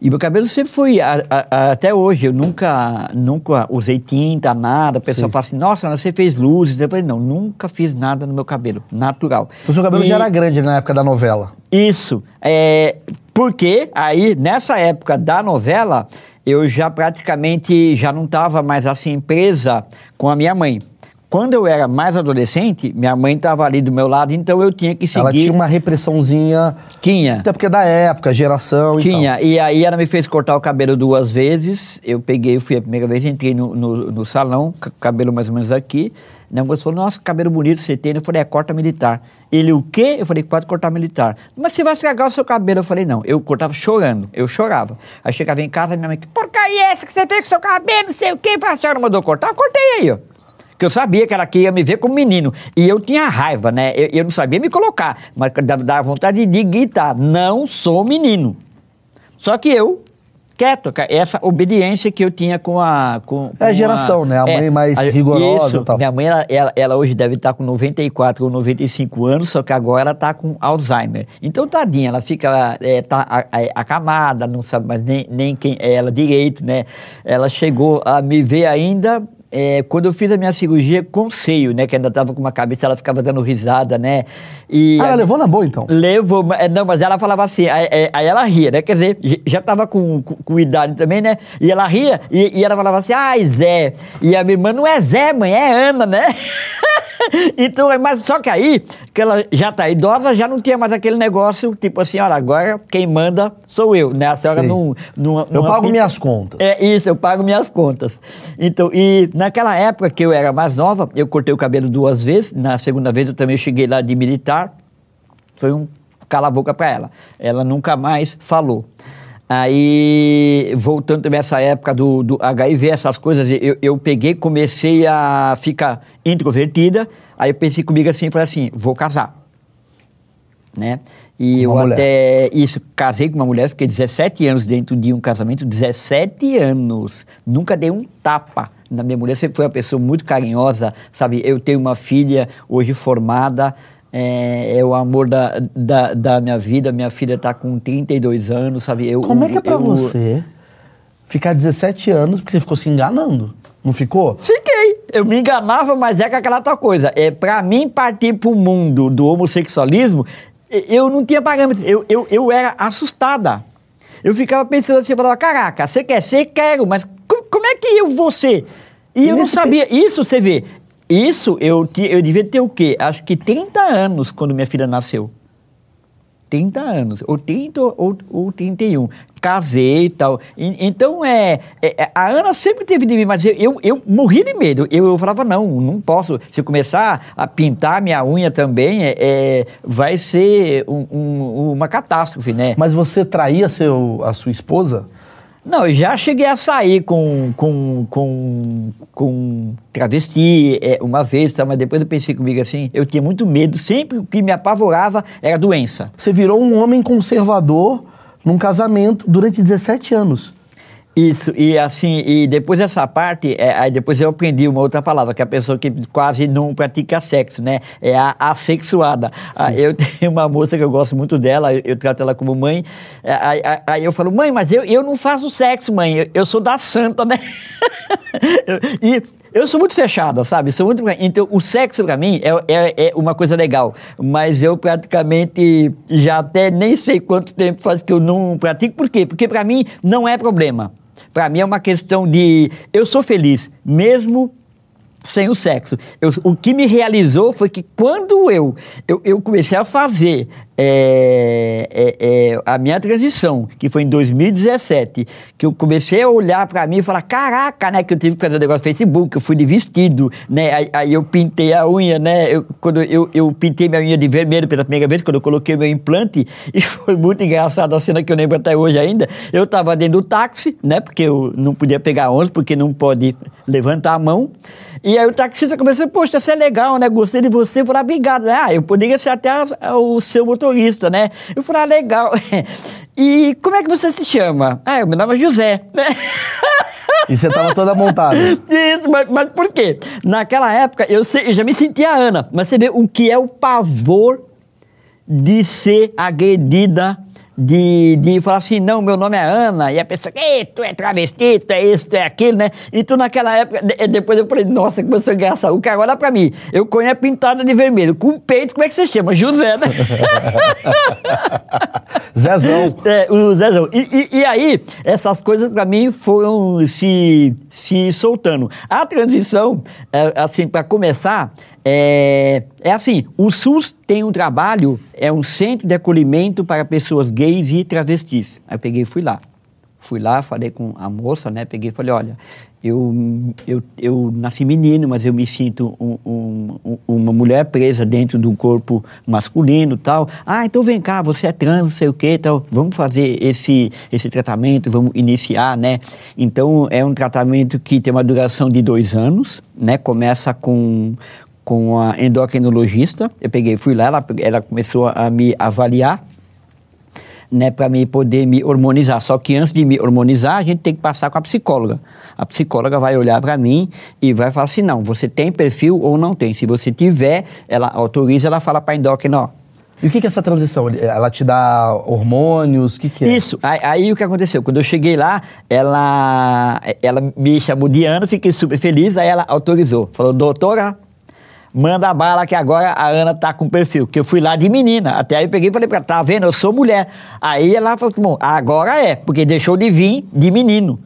E meu cabelo sempre foi, a- a- a- até hoje, eu nunca, nunca usei tinta, nada. O pessoal Sim. fala assim, nossa, você fez luzes. Eu falei, não, nunca fiz nada no meu cabelo, natural. Então seu cabelo E- já era grande na época da novela. Isso. É, porque aí, nessa época da novela, eu já praticamente já não estava mais assim presa com a minha mãe. Quando eu era mais adolescente, minha mãe estava ali do meu lado, então eu tinha que seguir. Ela tinha uma repressãozinha. Tinha. Até porque é da época, geração e tal. Tinha, e aí ela me fez cortar o cabelo duas vezes. Eu peguei, fui a primeira vez, entrei no, no, no salão, ca- cabelo mais ou menos aqui. O negócio falou, nossa, que cabelo bonito você tem. Eu falei, é corta militar. Ele, o quê? Eu falei, pode cortar militar. Mas você vai estragar o seu cabelo. Eu falei, não. Eu cortava chorando, eu chorava. Aí chegava em casa, minha mãe, que porcaria é essa que você fez com seu cabelo, não sei o quê. A senhora mandou cortar? Eu cortei aí, ó. Porque eu sabia que ela que ia me ver como menino. E eu tinha raiva, né? Eu, eu não sabia me colocar. Mas dava vontade de gritar, não sou menino. Só que eu, quieto, ca- essa obediência que eu tinha com a. Com, É a com geração, né? A mãe mais rigorosa isso. e tal. Minha mãe, ela, ela, ela hoje deve estar com 94 ou 95 anos, só que agora ela está com Alzheimer. Então, tadinha, ela fica é, tá, a- a- acamada, não sabe mais nem, nem quem é ela direito, né? Ela chegou a me ver ainda. É, quando eu fiz a minha cirurgia com seio, né? Que ainda estava com uma cabeça, ela ficava dando risada, né? E Ah, ela a- levou na boa, então. Levou, mas- é, não, mas ela falava assim, aí, aí- aí ela ria, né? Quer dizer, já estava com, com, com idade também, né? E ela ria, e, e ela falava assim, ai, Zé. E a minha irmã, não é Zé, mãe, é Ana, né? *laughs* *laughs* então, mas só que aí, que ela já tá idosa, já não tinha mais aquele negócio, tipo assim, olha, agora quem manda sou eu, né? A senhora Sim. não, não. Eu pago minhas contas. É isso, eu pago minhas contas. Então, e naquela época que eu era mais nova, eu cortei o cabelo duas vezes. Na segunda vez eu também cheguei lá de militar. Foi um cala a boca para ela. Ela nunca mais falou. Aí, voltando também essa época do, do HIV, essas coisas, eu, eu peguei, comecei a ficar introvertida. Aí eu pensei comigo assim, falei assim, vou casar. Né? E uma eu mulher. até isso, casei com uma mulher, fiquei 17 anos dentro de um casamento, 17 anos. Nunca dei um tapa na minha mulher, sempre foi uma pessoa muito carinhosa, sabe? Eu tenho uma filha hoje formada, é, é o amor da, da, da minha vida. Minha filha está com 32 anos, sabe? Eu, Como é que é pra eu- você ficar 17 anos porque você ficou se enganando? Não ficou? Fiquei. Eu me enganava, mas é com aquela outra coisa. É, pra mim partir pro mundo do homossexualismo, eu não tinha parâmetro. Eu, eu, eu era assustada. Eu ficava pensando assim, eu falava, caraca, você quer ser? Quero, mas co- como é que eu vou ser? E, E eu não sabia. Isso, você vê. Isso, eu, eu devia ter o quê? Acho que 30 anos quando minha filha nasceu. 30 anos, ou 30 ou, ou 31. Casei e tal. Então, é, é- é, a Ana sempre teve de mim, mas eu, eu, eu morri de medo. Eu, eu falava, não, não posso. Se eu começar a pintar minha unha também, é, é, vai ser um- um- uma catástrofe, né? Mas você traía seu, a sua esposa? Não, eu já cheguei a sair com, com, com, com travesti é, uma vez, tá? mas depois eu pensei comigo assim, eu tinha muito medo, sempre o que me apavorava era doença. Você virou um homem conservador num casamento durante 17 anos. Isso, e assim, e depois dessa parte, é, aí depois eu aprendi uma outra palavra, que é a pessoa que quase não pratica sexo, né? É a assexuada. Ah, eu *laughs* tenho uma moça que eu gosto muito dela, eu, eu trato ela como mãe. é, Aí, aí- aí eu falo, mãe, mas eu, eu não faço sexo, mãe, eu, eu sou da santa, né? *laughs* E eu sou muito fechada, sabe? Sou muito, então, o sexo pra mim é, é, é uma coisa legal, mas eu praticamente já até nem sei quanto tempo faz que eu não pratico. Por quê? Porque pra mim não é problema. Pra mim é uma questão de eu sou feliz, mesmo sem o sexo. Eu- o que me realizou foi que quando eu, eu, eu comecei a fazer é, é, é, a minha transição, que foi em 2017, que eu comecei a olhar pra mim e falar, caraca, né, que eu tive que fazer um negócio no Facebook, eu fui de vestido, né, aí, aí eu pintei a unha, né, eu, quando eu, eu pintei minha unha de vermelho pela primeira vez, quando eu coloquei meu implante, *laughs* e foi muito engraçado a cena que eu lembro até hoje ainda, eu tava dentro do táxi, né, porque eu não podia pegar ônibus, porque não pode levantar a mão, e aí o taxista começou, poxa, você é legal, né? Gostei de você. Eu falei, ah, obrigado. Ah, eu poderia ser até o seu motorista, né? Eu falei, ah, legal. *laughs* E como é que você se chama? Ah, meu nome é José, né? E você tava toda montada. *laughs* Isso, mas, mas por quê? Naquela época eu, sei- eu já me sentia Ana, mas você vê o que é o pavor de ser agredida, de, de falar assim, não, meu nome é Ana, e a pessoa, Ei, tu é travesti, tu é isso, tu é aquilo, né? Então naquela época, de- depois eu falei, nossa, que pessoa engraçada. O cara olha pra mim, eu conheço pintada de vermelho, com peito, como é que você chama? José, né? *laughs* Zezão. É, o Zezão. E, e- e aí, essas coisas pra mim foram se, se soltando. A transição, é, assim, para começar, é, é assim: o SUS tem um trabalho, é um centro de acolhimento para pessoas gays e travestis. Aí eu peguei e fui lá. Fui lá, falei com a moça, né? Peguei e falei: olha, eu, eu, eu nasci menino, mas eu me sinto um- um- um- uma mulher presa dentro do corpo masculino tal. Ah, então vem cá, você é trans, não sei o quê, tal. Vamos fazer esse, esse tratamento, vamos iniciar, né? Então, é um tratamento que tem uma duração de dois anos, né? Começa com, com a endocrinologista. Eu peguei, fui lá, ela, ela começou a me avaliar né, para mim poder me hormonizar. Só que antes de me hormonizar, a gente tem que passar com a psicóloga. A psicóloga vai olhar para mim e vai falar assim: não, você tem perfil ou não tem. Se você tiver, ela autoriza, ela fala para a endócrina: ó, E o que que é essa transição? Ela te dá hormônios? O que que é? Isso. Aí, aí o que aconteceu? Quando eu cheguei lá, ela, ela me chamou de Ana, fiquei super feliz, aí ela autorizou. Falou, doutora, manda bala que agora a Ana tá com perfil. Que eu fui lá de menina. Até aí eu peguei e falei pra ela, tá vendo? Eu sou mulher. Aí ela falou assim, bom, agora é, porque deixou de vir de menino.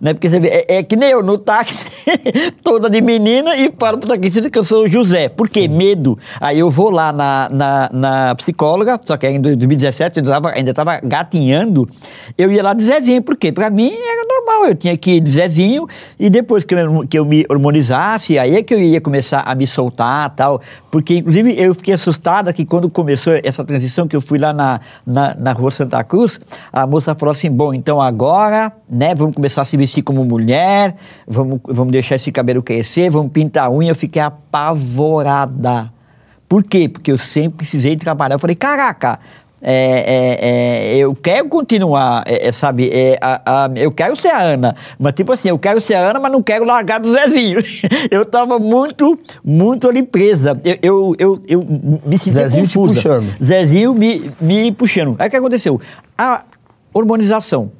Né? Porque você vê, é, é que nem eu no táxi, *laughs* toda de menina, e falo pro taxista que eu sou o José. Por quê? Medo. Aí eu vou lá na, na, na psicóloga, só que em 2017 eu tava, ainda estava gatinhando, eu ia lá de Zezinho. Por quê? Pra mim era normal, eu tinha que ir de Zezinho, e depois que eu, que eu me hormonizasse, aí é que eu ia começar a me soltar tal. Porque, inclusive, eu fiquei assustada que quando começou essa transição, que eu fui lá na, na, na rua Santa Cruz, a moça falou assim: bom, então agora, né, vamos começar a se vestir como mulher, vamos, vamos deixar esse cabelo crescer, vamos pintar a unha. Eu fiquei apavorada. Por quê? Porque eu sempre precisei trabalhar. Eu falei, caraca, é, é, é, eu quero continuar, é, é, sabe? É, a, a, eu quero ser a Ana, mas tipo assim, eu quero ser a Ana, mas não quero largar do Zezinho. *laughs* eu tava muito, muito ali presa. Eu, eu, eu, eu me senti Zezinho confusa. te puxando. Zezinho me, me puxando. Aí o que aconteceu? A hormonização.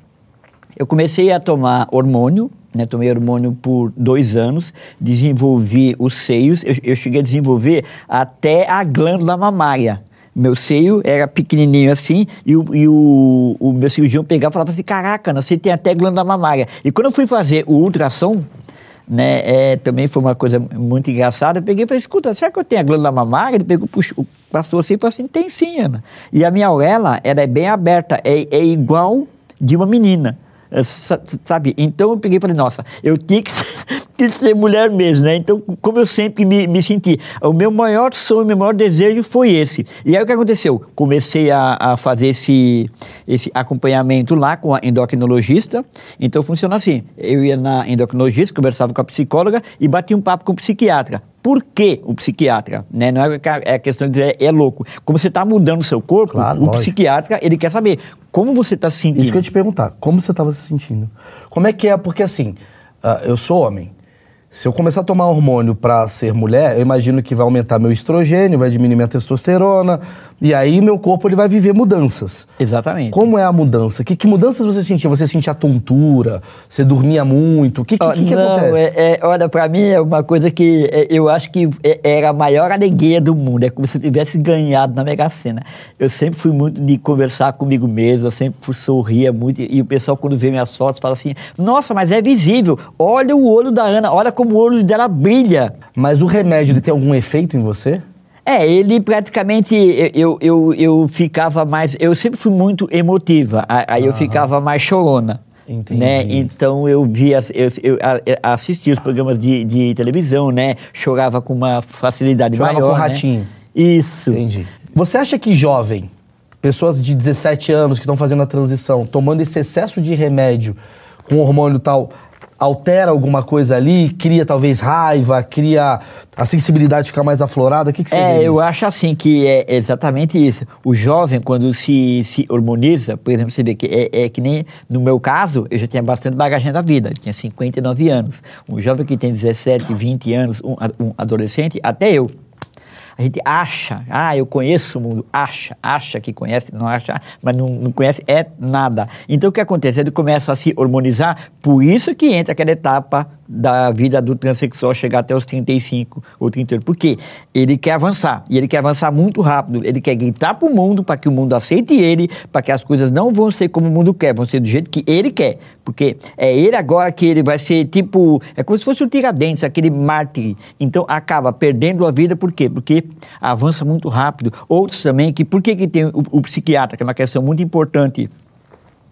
Eu comecei a tomar hormônio, né, tomei hormônio por dois anos, desenvolvi os seios, eu, eu cheguei a desenvolver até a glândula mamária. Meu seio era pequenininho assim, e o, e o, o meu cirurgião pegava e falava assim: Caraca, você tem até glândula mamária. E quando eu fui fazer o ultrassom, né, é, também foi uma coisa muito engraçada. Eu peguei e falei: Escuta, será que eu tenho a glândula mamária? Ele pegou, puxou, passou assim e falou assim: Tem sim, Ana. E a minha auréola, ela é bem aberta, é, é igual de uma menina. É, sa- Sabe? Então eu peguei e falei, nossa, eu tinha que ser, *laughs* que ser mulher mesmo, né? Então, como eu sempre me, me senti, o meu maior sonho, meu maior desejo foi esse. E aí o que aconteceu? Comecei a, a fazer esse, esse acompanhamento lá com a endocrinologista. Então funciona assim: eu ia na endocrinologista, conversava com a psicóloga e batia um papo com o psiquiatra. Por que o psiquiatra? Né? Não é é questão de dizer é louco. Como você está mudando o seu corpo, Claro, o lógico. psiquiatra ele quer saber como você está se sentindo. Isso que eu ia te perguntar, como você estava se sentindo? Como é que é? Porque assim, ah, eu sou homem. Se eu começar a tomar hormônio para ser mulher, eu imagino que vai aumentar meu estrogênio, vai diminuir minha testosterona, e aí meu corpo ele vai viver mudanças. Exatamente. Como é a mudança? Que, que mudanças você sentia? Você sentia tontura? Você dormia muito? O que, que, Ó, que, que não, acontece? é, é, olha, pra mim é uma coisa que é, eu acho que é- era a maior alegria do mundo. É como se eu tivesse ganhado na Mega Sena. Eu sempre fui muito de conversar comigo mesmo, eu sempre fui- sorria muito. E o pessoal, quando vê minhas fotos, fala assim: Nossa, mas é visível. Olha o olho da Ana, olha como o olho dela brilha. Mas o remédio ele tem algum efeito em você? É, ele praticamente, eu, eu, eu ficava mais, eu sempre fui muito emotiva, aí eu ficava mais chorona. Entendi. Né? Então eu via, eu, eu assistia os programas de, de televisão, né? Chorava com uma facilidade Chorava maior. com o né? ratinho. Isso. Entendi. Você acha que jovem, pessoas de 17 anos que estão fazendo a transição, tomando esse excesso de remédio com hormônio tal, altera alguma coisa ali? Cria talvez raiva, cria a sensibilidade ficar mais aflorada? O que, que você É, vê eu nisso? acho assim que é exatamente isso. O jovem, quando se, se hormoniza, por exemplo, você vê que é, é que nem no meu caso, eu já tinha bastante bagagem da vida, eu tinha 59 anos. Um jovem que tem 17, 20 anos, um, um adolescente, até eu. A gente acha, ah, eu conheço o mundo, acha, acha que conhece, não acha, mas não, não conhece é nada. Então o que acontece? Ele começa a se hormonizar, por isso que entra aquela etapa da vida do transexual chegar até os 35 ou 38. Por quê? Ele quer avançar, e ele quer avançar muito rápido, ele quer gritar para o mundo, para que o mundo aceite ele, para que as coisas não vão ser como o mundo quer, vão ser do jeito que ele quer. Porque é ele agora que ele vai ser tipo. É como se fosse o Tiradentes, aquele mártir. Então acaba perdendo a vida, por quê? Porque avança muito rápido. Outros também, que por que, que tem o, o psiquiatra, que é uma questão muito importante.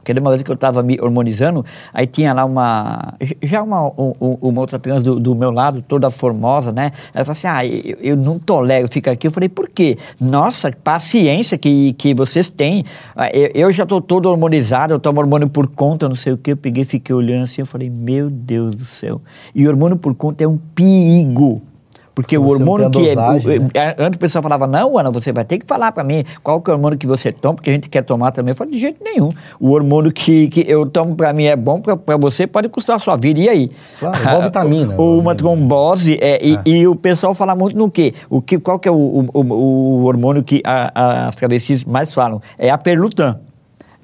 Porque uma vez que eu estava me hormonizando, aí tinha lá uma. Já uma, um- um- uma outra trans do, do meu lado, toda formosa, né? Ela falou assim: ah, eu, eu não tolero ficar aqui. Eu falei: por quê? Nossa, paciência que, que vocês têm. Ah, Eu, eu já estou todo hormonizado, eu tomo hormônio por conta, não sei o quê. Eu peguei, fiquei olhando assim, eu falei: meu Deus do céu. E hormônio por conta é um perigo. Porque o Você não hormônio que é. dosagem, o- né? é, Antes o pessoal falava, não, Ana, você vai ter que falar para mim qual que é o hormônio que você toma, porque a gente quer tomar também. Eu falei, de jeito nenhum. O hormônio que, que eu tomo para mim é bom, para você pode custar a sua vida. E aí? Claro, igual *laughs* vitamina. Ou uma trombose. é, e, e o pessoal fala muito no quê? O que qual que é o, o, o- o hormônio que a- a- as travestis mais falam? É a perlutan.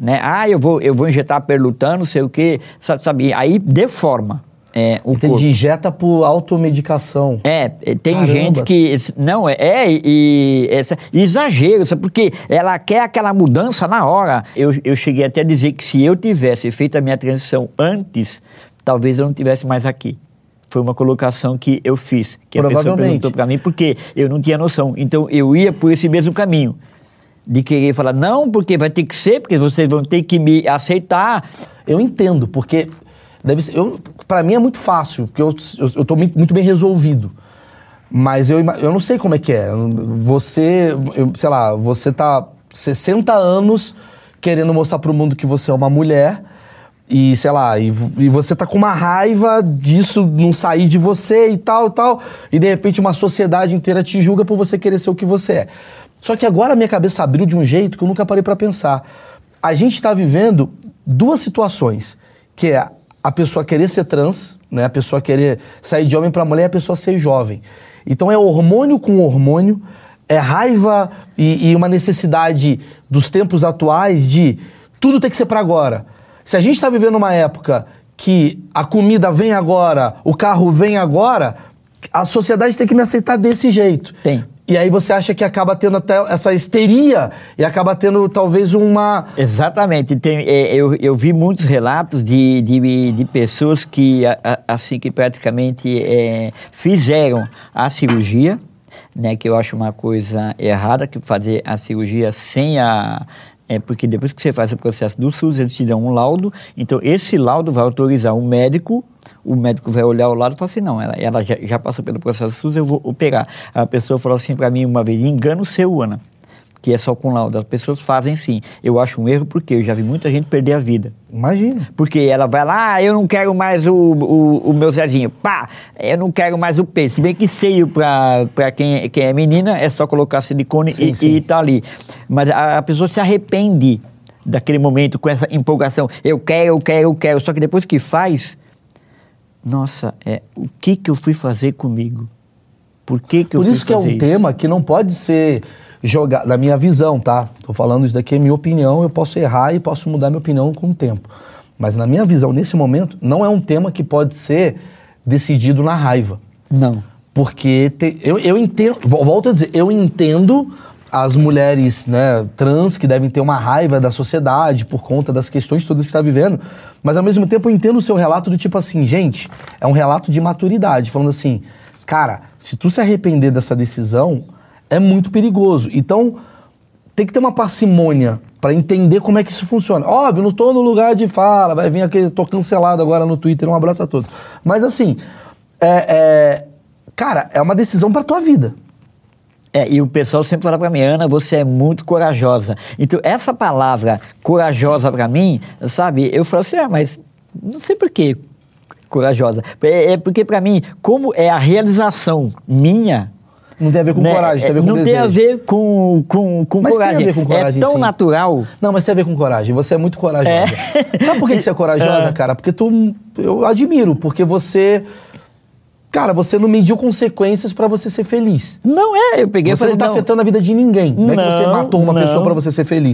Né? Ah, eu vou, eu vou injetar perlutan, não sei o quê. sa- Sabe? Aí deforma. É, o corpo. Entendi, injeta por automedicação. É, é, tem Caramba. gente que. Não, é, é e, e- essa- exagero, sabe? porque ela quer aquela mudança na hora. Eu, eu cheguei até a dizer que se eu tivesse feito a minha transição antes, talvez eu não tivesse mais aqui. Foi uma colocação que eu fiz, que a pessoa perguntou para mim, porque eu não tinha noção. Então eu ia por esse mesmo caminho. De querer falar, não, porque vai ter que ser, porque vocês vão ter que me aceitar. Eu entendo, porque deve ser, eu, para mim é muito fácil, porque eu, eu, eu tô muito bem resolvido. Mas eu, eu não sei como é que é. Você, eu- sei lá, você tá 60 anos querendo mostrar pro mundo que você é uma mulher e, sei lá, e, e você tá com uma raiva disso não sair de você e tal tal, e de repente uma sociedade inteira te julga por você querer ser o que você é. Só que agora a minha cabeça abriu de um jeito que eu nunca parei pra pensar. A gente está vivendo duas situações, que é a pessoa querer ser trans, né? A pessoa querer sair de homem para mulher a pessoa ser jovem. Então é hormônio com hormônio, é raiva e, e uma necessidade dos tempos atuais de tudo tem que ser para agora. Se a gente está vivendo uma época que a comida vem agora, o carro vem agora, a sociedade tem que me aceitar desse jeito. Tem. E aí você acha que acaba tendo até essa histeria e acaba tendo talvez uma. Exatamente. Tem, é, eu, eu vi muitos relatos de, de, de pessoas que, assim que praticamente é, fizeram a cirurgia, né, que eu acho uma coisa errada, que fazer a cirurgia sem a... É porque depois que você faz o processo do SUS, eles te dão um laudo, então esse laudo vai autorizar o médico, o médico vai olhar o laudo e falar assim, não, ela, ela já, já passou pelo processo SUS, eu vou operar. A pessoa falou assim para mim uma vez, engano seu, Ana que é só com laudo. As pessoas fazem sim. Eu acho um erro porque eu já vi muita gente perder a vida. Imagina. Porque ela vai lá, ah, eu não quero mais o, o, o meu Zezinho. Pá, eu não quero mais o peito. Se bem que seio para quem, quem é menina, é só colocar silicone Sim, e, sim. e tá ali. Mas a, a pessoa se arrepende daquele momento com essa empolgação. Eu quero, eu quero, eu quero. Só que depois que faz, nossa, é, o que que eu fui fazer comigo? Por que que eu Por fui isso que é um tema que não pode ser jogado, na minha visão, tá? Tô falando isso daqui é minha opinião, eu posso errar e posso mudar minha opinião com o tempo. Mas na minha visão, nesse momento, não é um tema que pode ser decidido na raiva. Não. Porque te- eu, eu entendo, vol- volto a dizer, eu entendo as mulheres né, trans que devem ter uma raiva da sociedade por conta das questões todas que está vivendo, mas ao mesmo tempo eu entendo o seu relato do tipo assim, gente, é um relato de maturidade, falando assim, cara, se tu se arrepender dessa decisão, é muito perigoso. Então, tem que ter uma parcimônia pra entender como é que isso funciona. Óbvio, não tô no lugar de fala, vai vir aqui, tô cancelado agora no Twitter, um abraço a todos. Mas assim, é, é, cara, é uma decisão pra tua vida. É, e o pessoal sempre fala pra mim, Ana, você é muito corajosa. Então, essa palavra corajosa pra mim, sabe, eu falo assim, ah, mas não sei por que corajosa. É, é porque pra mim, como é a realização minha. Não tem a ver com né, coragem, tem a ver é, com não desejo. tem a ver com, com, com Mas tem a coragem. ver com coragem, É tão sim. natural. Não, mas tem a ver com coragem. Você é muito corajosa. Sabe por que que você é corajosa, *laughs* É. cara? Porque tu. Eu admiro, porque você. Cara, você não mediu consequências pra você ser feliz. Não é, eu peguei Você falei, não tá não, afetando a vida de ninguém. Não, é que você Não, matou uma não. pessoa pra você ser feliz.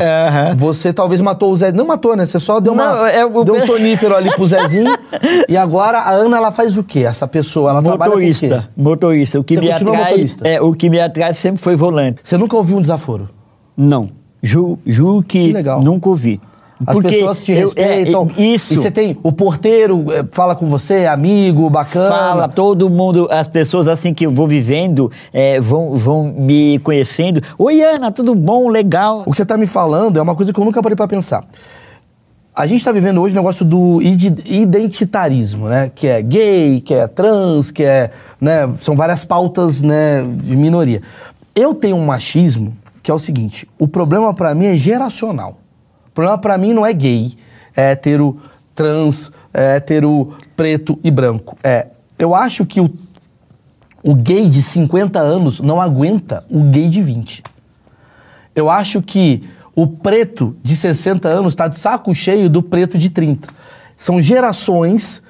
Você talvez matou o Zé. Não matou, né? Você só deu, uma, Não, é o- deu um sonífero ali pro Zezinho. *laughs* e agora a Ana, ela faz o quê? Essa pessoa, ela trabalha com o quê? motorista, motorista. O que Você me atrai, motorista? É, o que me atrai sempre foi volante. Você nunca ouviu um desaforo? Não. Ju, juro que, Que legal. nunca ouvi. As Porque pessoas te eu- é, respeitam. isso. E você tem o porteiro, eh, fala com você, é amigo, bacana. Fala, todo mundo, as pessoas assim que eu vou vivendo, é, vão, vão me conhecendo. Oi, Ana, tudo bom? Legal. O que você tá me falando é uma coisa que eu nunca parei pra pensar. A gente tá vivendo hoje o negócio do ide- identitarismo, né? Que é gay, que é trans, que é. Né? São várias pautas né, de minoria. Eu tenho um machismo que é o seguinte: o problema pra mim é geracional. O problema pra mim não é gay, é hétero, trans, é hétero, preto e branco. É. Eu acho que o, o gay de 50 anos não aguenta o gay de 20. Eu acho que o preto de 60 anos está de saco cheio do preto de 30. São gerações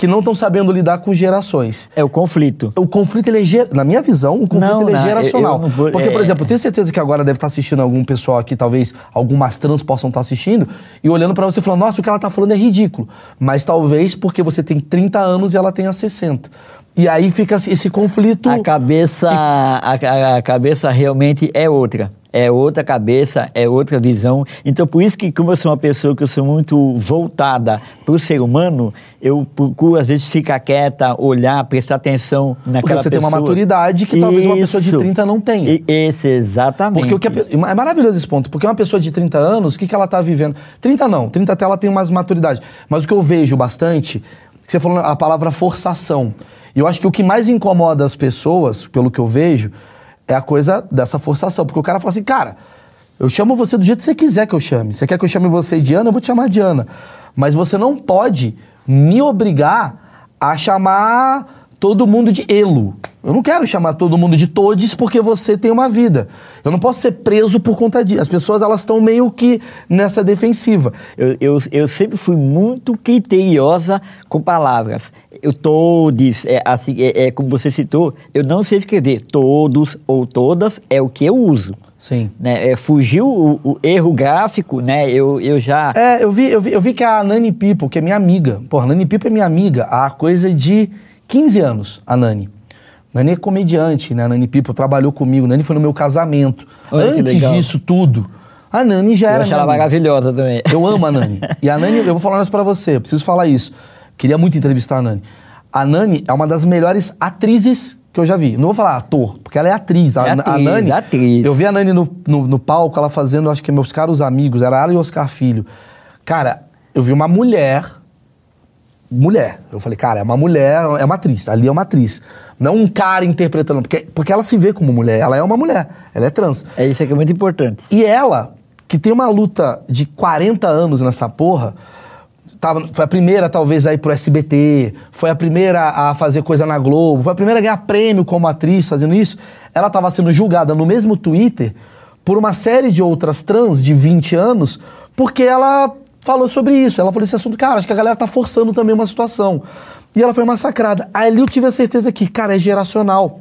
que não estão sabendo lidar com gerações. É o conflito. O conflito, ele é, ger- na minha visão, o conflito Não, ele é não, eu- geracional. eu não vou- Porque, por é- exemplo, eu tenho certeza que agora deve estar assistindo algum pessoal aqui, talvez algumas trans possam estar assistindo, e olhando pra você e falando, nossa, o que ela tá falando é ridículo. Mas talvez porque você tem 30 anos e ela tenha 60. E aí fica esse- conflito. A cabeça, a, a- a cabeça realmente é outra. É outra cabeça, é outra visão. Então, por isso que, como eu sou uma pessoa que eu sou muito voltada para o ser humano, eu procuro, às vezes, ficar quieta, olhar, prestar atenção naquela Porque você tem uma pessoa. maturidade que talvez uma pessoa de Isso. 30 não tenha. E- Esse, exatamente. Porque o que pe- é maravilhoso esse ponto, porque uma pessoa de 30 anos, o que, que ela tá vivendo? 30 não, 30 até ela tem mais maturidade. Mas o que eu vejo bastante, que você falou a palavra forçação. E eu acho que o que mais incomoda as pessoas, pelo que eu vejo, é a coisa dessa forçação. Porque o cara fala assim, cara, eu chamo você do jeito que você quiser que eu chame. Você quer que eu chame você de Ana, eu vou te chamar de Ana. Mas você não pode me obrigar a chamar todo mundo de Elo. Eu não quero chamar todo mundo de Todes porque você tem uma vida. Eu não posso ser preso por conta disso. As pessoas elas estão meio que nessa defensiva. Eu, eu, eu sempre fui muito criteriosa com palavras. Eu todos, é, assim, é, é como você citou, eu não sei escrever. Todos ou todas é o que eu uso. Sim. Né? É, fugiu o, o erro gráfico, né? Eu, eu já. É, eu vi, eu, vi, eu vi que a Nani Pipo, que é minha amiga, porra, a Nani Pipo é minha amiga há coisa de 15 anos, a Nani. Nani é comediante, né? A Nani Pipo trabalhou comigo, Nani foi no meu casamento. Olha Antes disso tudo, a Nani já eu era acho ela maravilhosa também. Eu amo a Nani. *laughs* E a Nani, eu vou falar isso pra você, eu preciso falar isso. Queria muito entrevistar a Nani. A Nani é uma das melhores atrizes que eu já vi. Não vou falar ator, porque ela é atriz. A, É a atriz, Nani. atriz. Eu vi a Nani no, no, no palco, ela fazendo, acho que meus caros amigos, era ela e Oscar Filho. Cara, eu vi uma mulher. Mulher. Eu falei, cara, é uma mulher, é uma atriz. Ali é uma atriz. Não um cara interpretando. Porque, porque ela se vê como mulher. Ela é uma mulher. Ela é trans. É isso que é muito importante. E ela, que tem uma luta de 40 anos nessa porra, tava, foi a primeira, talvez, a ir pro SBT, foi a primeira a fazer coisa na Globo, foi a primeira a ganhar prêmio como atriz fazendo isso. Ela estava sendo julgada no mesmo Twitter por uma série de outras trans de 20 anos, porque ela falou sobre isso. Ela falou esse assunto, cara, acho que a galera tá forçando também uma situação. E ela foi massacrada. Aí eu tive a certeza que, cara, é geracional.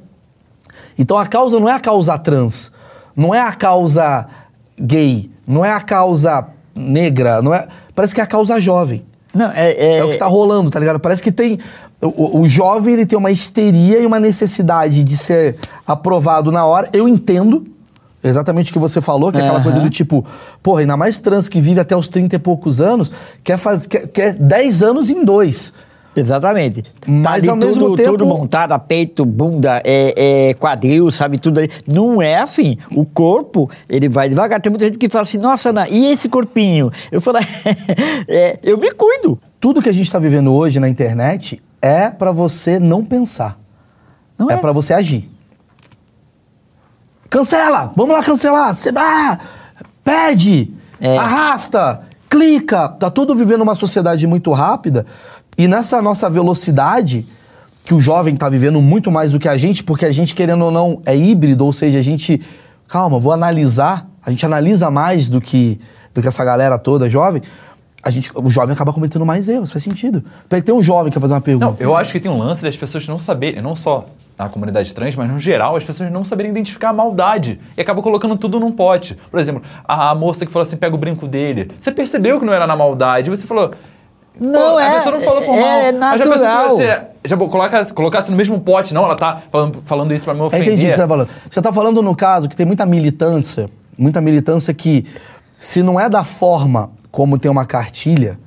Então a causa não é a causa trans, não é a causa gay, não é a causa negra, não é. Parece que é a causa jovem. Não, é, é, É, o que tá rolando, tá ligado? Parece que tem. O, o- o jovem ele tem uma histeria e uma necessidade de ser aprovado na hora. Eu entendo exatamente o que você falou, que é aquela Aham. coisa do tipo, porra, ainda mais trans que vive até os 30 e poucos anos, quer, faz, quer, quer 10 anos em dois. Exatamente. Mas, ali ao mesmo tudo, tempo- Tudo montado, peito, bunda, é, é quadril, sabe, tudo aí. Não é assim. O corpo, ele vai devagar. Tem muita gente que fala assim, nossa, Ana, e esse corpinho? Eu falo, *laughs* é, eu me cuido. Tudo que a gente tá vivendo hoje na internet é pra você não pensar. Não é é? pra você agir. Cancela! Vamos lá cancelar! Cê, ah, pede! É. Arrasta! Clica! Tá tudo vivendo uma sociedade muito rápida e nessa nossa velocidade, que o jovem tá vivendo muito mais do que a gente, porque a gente, querendo ou não, é híbrido, ou seja, a gente. Calma, vou analisar. A gente analisa mais do que, do que essa galera toda jovem. A gente, o jovem acaba cometendo mais erros, faz sentido. Tem um jovem que quer fazer uma pergunta. Não, eu acho que tem um lance das pessoas não saberem, não só na comunidade trans, mas no geral, as pessoas não saberem identificar a maldade e acabam colocando tudo num pote. Por exemplo, a, moça que falou assim, pega o brinco dele. Você percebeu que não era na maldade, você falou... Não, "Pô, é- A pessoa não falou por é- mal. é Mas já pensou se natural. você já coloca, colocasse no mesmo pote, não, ela tá falando, falando isso pra me Eu ofender. entendi o que você tá falando. Você tá falando no caso que tem muita militância, muita militância que, se não é da forma como tem uma cartilha,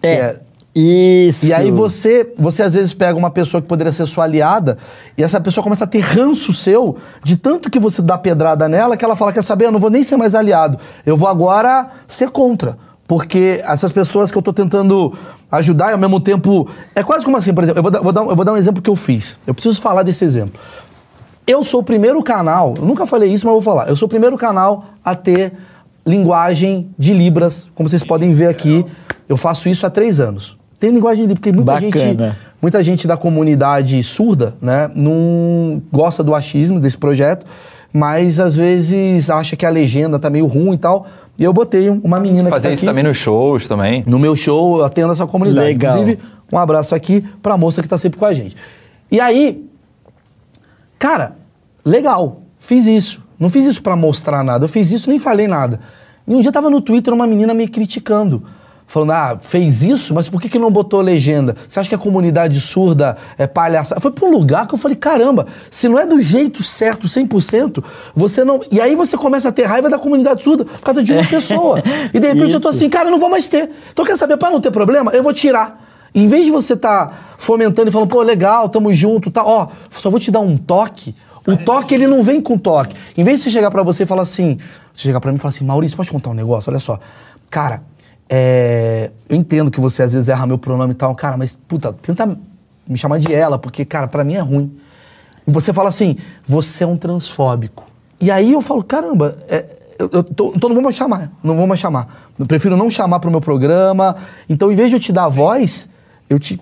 que É. Isso. E aí você, você às vezes pega uma pessoa que poderia ser sua aliada e essa pessoa começa a ter ranço seu de tanto que você dá pedrada nela que ela fala, quer saber, eu não vou nem ser mais aliado, eu vou agora ser contra. Porque essas pessoas que eu tô tentando ajudar e ao mesmo tempo... É quase como assim, por exemplo, eu vou dar, vou dar eu vou dar um exemplo que eu fiz. Eu preciso falar desse exemplo. Eu sou o primeiro canal, eu nunca falei isso, mas vou falar. Eu sou o primeiro canal a ter linguagem de Libras, como vocês podem ver aqui. Eu faço isso há três anos. Tem linguagem de Libras, porque muita Bacana. gente, muita gente da comunidade surda, né, não gosta do achismo desse projeto, mas às vezes acha que a legenda tá meio ruim e tal. E eu botei uma menina Fazer que tá isso aqui. também nos shows também. No meu show, eu atendo essa comunidade. Legal. Inclusive, um abraço aqui pra moça que tá sempre com a gente. E aí, cara, legal, fiz isso. Não fiz isso pra mostrar nada, eu fiz isso nem falei nada. E um dia tava no Twitter uma menina me criticando. Falando, ah, fez isso, mas por que, que não botou legenda? Você acha que a comunidade surda é palhaça? Foi pra um lugar que eu falei, caramba, se não é do jeito certo, 100%, você não... E aí você começa a ter raiva da comunidade surda por causa de uma *laughs* pessoa. E de repente eu tô Isso. assim, cara, eu não vou mais ter. Então quer saber, pra não ter problema, eu vou tirar. Em vez de você estar fomentando e falando, pô, legal, tamo junto, tá, ó, só vou te dar um toque. O toque, ele não vem com toque. Em vez de você chegar pra você e falar assim, você chegar pra mim e falar assim, Maurício, pode contar um negócio? Olha só. Cara, é, eu entendo que você às vezes erra meu pronome e tal, cara, mas, puta, tenta me chamar de ela, porque, cara, pra mim é ruim. E você fala assim, você é um transfóbico. E aí eu falo, caramba, é, eu, eu tô- então não vou mais chamar, não vou mais chamar. Eu prefiro não chamar pro meu programa. Então, em vez de eu te dar a voz, eu te.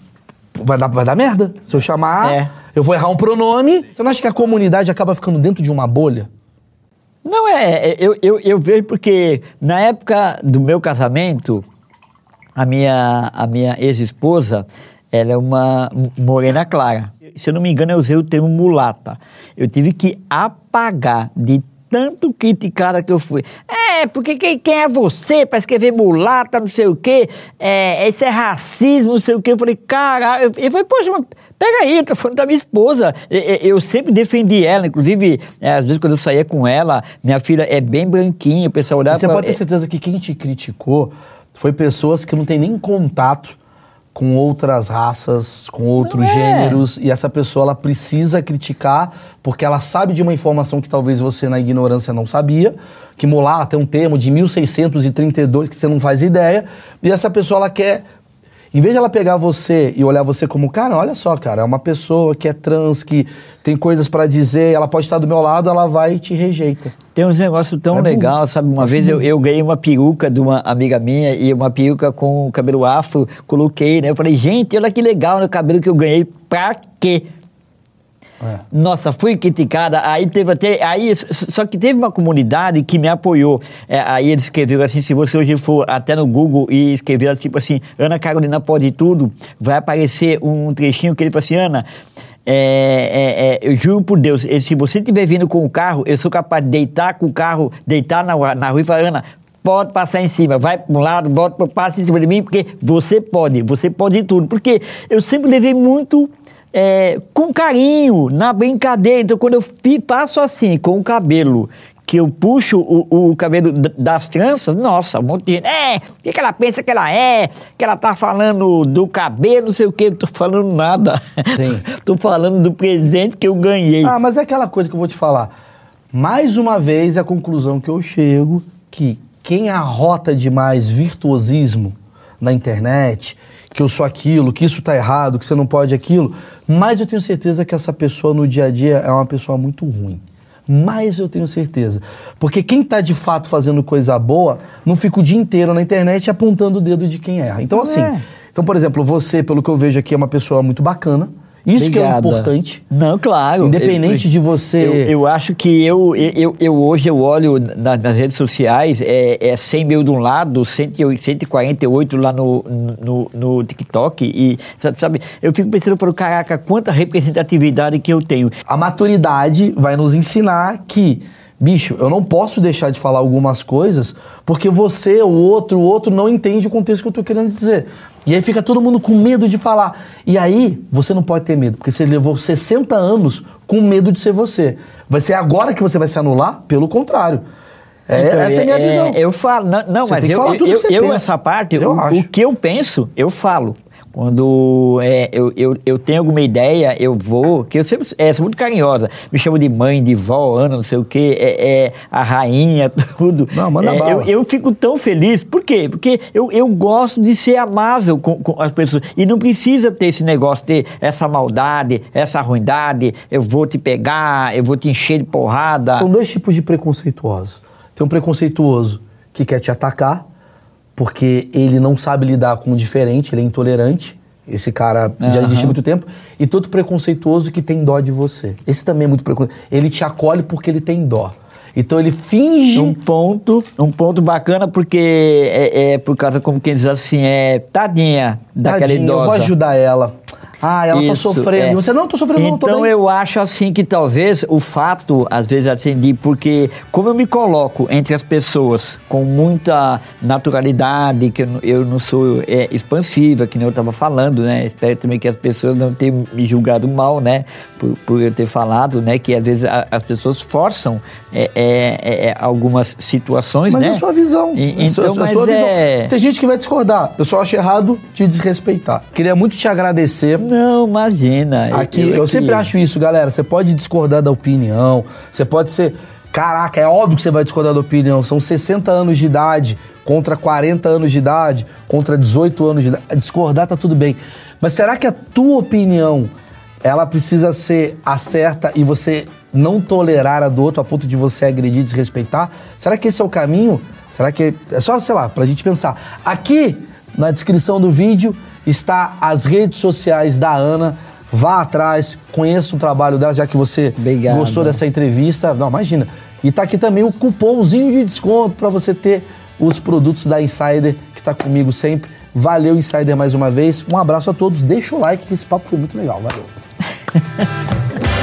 Vai dar, vai dar merda. Se eu chamar, É. eu vou errar um pronome. Você não acha que a comunidade acaba ficando dentro de uma bolha? Não, é, é, eu, eu, eu vejo porque na época do meu casamento, a minha, a minha ex-esposa, ela é uma morena clara. Se eu não me engano, eu usei o termo mulata. Eu tive que apagar de tanto criticada que eu fui. É, porque quem, quem é você para escrever mulata, não sei o quê, é, isso é racismo, não sei o quê. Eu falei, cara, eu falei, poxa, mas Pega aí, eu tô falando da minha esposa. Eu, sempre defendi ela, inclusive, é, às vezes quando eu saía com ela, minha filha é bem branquinha, o pessoal olhava você pra- pode ter certeza que quem te criticou foi pessoas que não têm nem contato com outras raças, com outros é. gêneros, e essa pessoa ela precisa criticar porque ela sabe de uma informação que talvez você na ignorância não sabia, que mulata é um termo de 1632 que você não faz ideia, e essa pessoa ela quer em vez de ela pegar você e olhar você como, cara, olha só, cara, é uma pessoa que é trans, que tem coisas pra dizer, ela pode estar do meu lado, ela vai e te rejeita. Tem uns negócios tão É bom. legal, sabe? Uma vez eu, eu ganhei uma peruca de uma amiga minha e uma peruca com cabelo afro, coloquei, né? Eu falei, gente, olha que legal no cabelo que eu ganhei, pra quê? É. Nossa, fui criticada. Aí teve até. Aí, só que teve uma comunidade que me apoiou. É, aí eles escreveram assim: se você hoje for até no Google e escrever tipo assim, Ana Carolina pode tudo, vai aparecer um trechinho que ele falou assim: Ana. é, é, é, eu juro por Deus, e se você estiver vindo com o carro, eu sou capaz de deitar com o carro, deitar na, na rua e falar, Ana, pode passar em cima, vai para um lado, volta, passa em cima de mim, porque você pode, você pode tudo. Porque eu sempre levei muito é, com carinho, na brincadeira. Então, quando eu passo assim, com o cabelo, que eu puxo o, o cabelo das tranças, nossa, um monte de gente. É, o que, que ela pensa que ela é? Que ela tá falando do cabelo, não sei o quê. Não tô falando nada. *laughs* Sim. tô falando do presente que eu ganhei. Ah, mas é aquela coisa que eu vou te falar. Mais uma vez, a conclusão que eu chego que quem arrota demais virtuosismo na internet, que eu sou aquilo, que isso tá errado, que você não pode aquilo, mais eu tenho certeza que essa pessoa no dia a dia é uma pessoa muito ruim. Mais eu tenho certeza. Porque quem tá de fato fazendo coisa boa, não fica o dia inteiro na internet apontando o dedo de quem erra. Então, assim, É. então, por exemplo, você, pelo que eu vejo aqui, é uma pessoa muito bacana. Isso que é Obrigada. importante. Não, claro. Independente Eu- de você- Eu, eu acho que eu, eu, eu hoje eu olho na- nas redes sociais, é, é 100 mil de um lado, 108, 148 lá no, no, no TikTok. E, sabe, eu fico pensando, eu falo, caraca, quanta representatividade que eu tenho. A maturidade vai nos ensinar que, bicho, eu não posso deixar de falar algumas coisas porque você, o outro, o outro não entende o contexto que eu tô querendo dizer. E aí fica todo mundo com medo de falar. E aí, você não pode ter medo, porque você levou 60 anos com medo de ser você. Vai ser agora que você vai se anular? Pelo contrário. É, Então, essa é a minha visão. Eu falo, não, não Você mas eu, eu, que você eu pensa. essa parte, Eu o, o que eu penso, eu falo. Quando é, eu, eu, eu tenho alguma ideia, eu vou, que eu sempre é, sou muito carinhosa. Me chamo de mãe, de vó, Ana, não sei o quê, é, é a rainha, *laughs* tudo. Não, manda É, bala. eu, eu fico tão feliz. Por quê? Porque eu, eu gosto de ser amável com, com as pessoas. E não precisa ter esse negócio, ter essa maldade, essa ruindade. Eu vou te pegar, eu vou te encher de porrada. São dois tipos de preconceituosos. Tem um preconceituoso que quer te atacar, porque ele não sabe lidar com o diferente, ele é intolerante. Esse cara já existe há muito tempo. E todo preconceituoso que tem dó de você. Esse também é muito preconceituoso. Ele te acolhe porque ele tem dó. Então ele finge. Um ponto, um ponto bacana porque é, é por causa como quem diz assim, é tadinha daquela Tadinha, idosa. eu vou ajudar ela. Ah, ela tá Isso, sofrendo. é. E você, não, tô sofrendo, não, tô Então eu acho assim que talvez o fato, às vezes, assim, de porque como eu me coloco entre as pessoas com muita naturalidade, que eu, não- eu não sou é, expansiva, que nem eu estava falando, né? Espero também que as pessoas não tenham me julgado mal, né? Por, por eu ter falado, né? Que às vezes a- as pessoas forçam é, é, é, é, algumas situações, Mas né? é a sua visão. E- sua- então, é a mas sua visão. é... Tem gente que vai discordar. Eu só acho errado te desrespeitar. Queria muito te agradecer. Não, imagina. Aqui, eu, sempre acho isso, galera. Você pode discordar da opinião, você pode ser. Caraca, é óbvio que você vai discordar da opinião. São 60 anos de idade contra 40 anos de idade, contra 18 anos de idade. Discordar tá tudo bem. Mas será que a tua opinião ela precisa ser a certa e você não tolerar a do outro a ponto de você agredir e desrespeitar? Será que esse é o caminho? Será que é só, sei lá, pra gente pensar. Aqui na descrição do vídeo está as redes sociais da Ana. Vá atrás, conheça o trabalho dela, já que você Obrigado. gostou dessa entrevista. Não, imagina. E tá aqui também o cupomzinho de desconto para você ter os produtos da Insider, que tá comigo sempre. Valeu, Insider, mais uma vez. Um abraço a todos. Deixa o like, que esse papo foi muito legal. Valeu. *laughs*